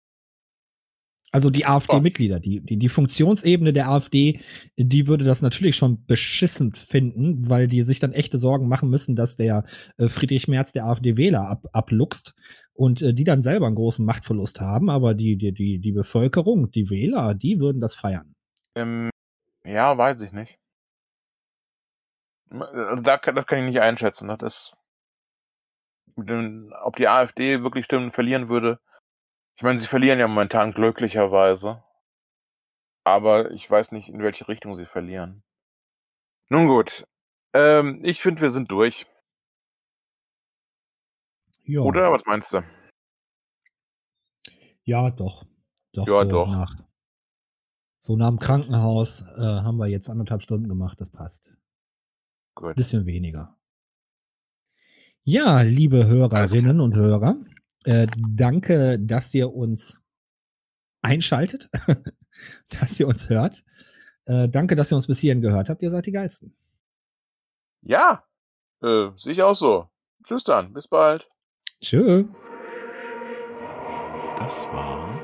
Also die AfD-Mitglieder, die, die, die Funktionsebene der AfD, die würde das natürlich schon beschissen finden, weil die sich dann echte Sorgen machen müssen, dass der äh, Friedrich Merz der AfD-Wähler ab, abluchst und äh, die dann selber einen großen Machtverlust haben. Aber die, die, die, die Bevölkerung, die Wähler, die würden das feiern. Ähm, ja, weiß ich nicht. Also da, das kann ich nicht einschätzen. Das, dem, ob die AfD wirklich Stimmen verlieren würde. Ich meine, sie verlieren ja momentan glücklicherweise. Aber ich weiß nicht, in welche Richtung sie verlieren. Nun gut. Ähm, ich finde, wir sind durch. Ja, Oder? Was meinst du? ja doch. Doch, Ja, so doch. Nach, so nach dem Krankenhaus äh, haben wir jetzt anderthalb Stunden gemacht, das passt. Gut. Bisschen weniger. Ja, liebe Hörerinnen und Hörer, äh, danke, dass ihr uns einschaltet, dass ihr uns hört. Äh, danke, dass ihr uns bis hierhin gehört habt. Ihr seid die Geilsten. Ja, äh, sehe ich auch so. Tschüss dann. Bis bald. Tschö. Das war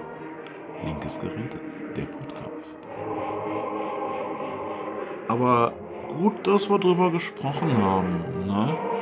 Linkes Gerede, der Podcast. Aber gut, dass wir drüber gesprochen haben, ne?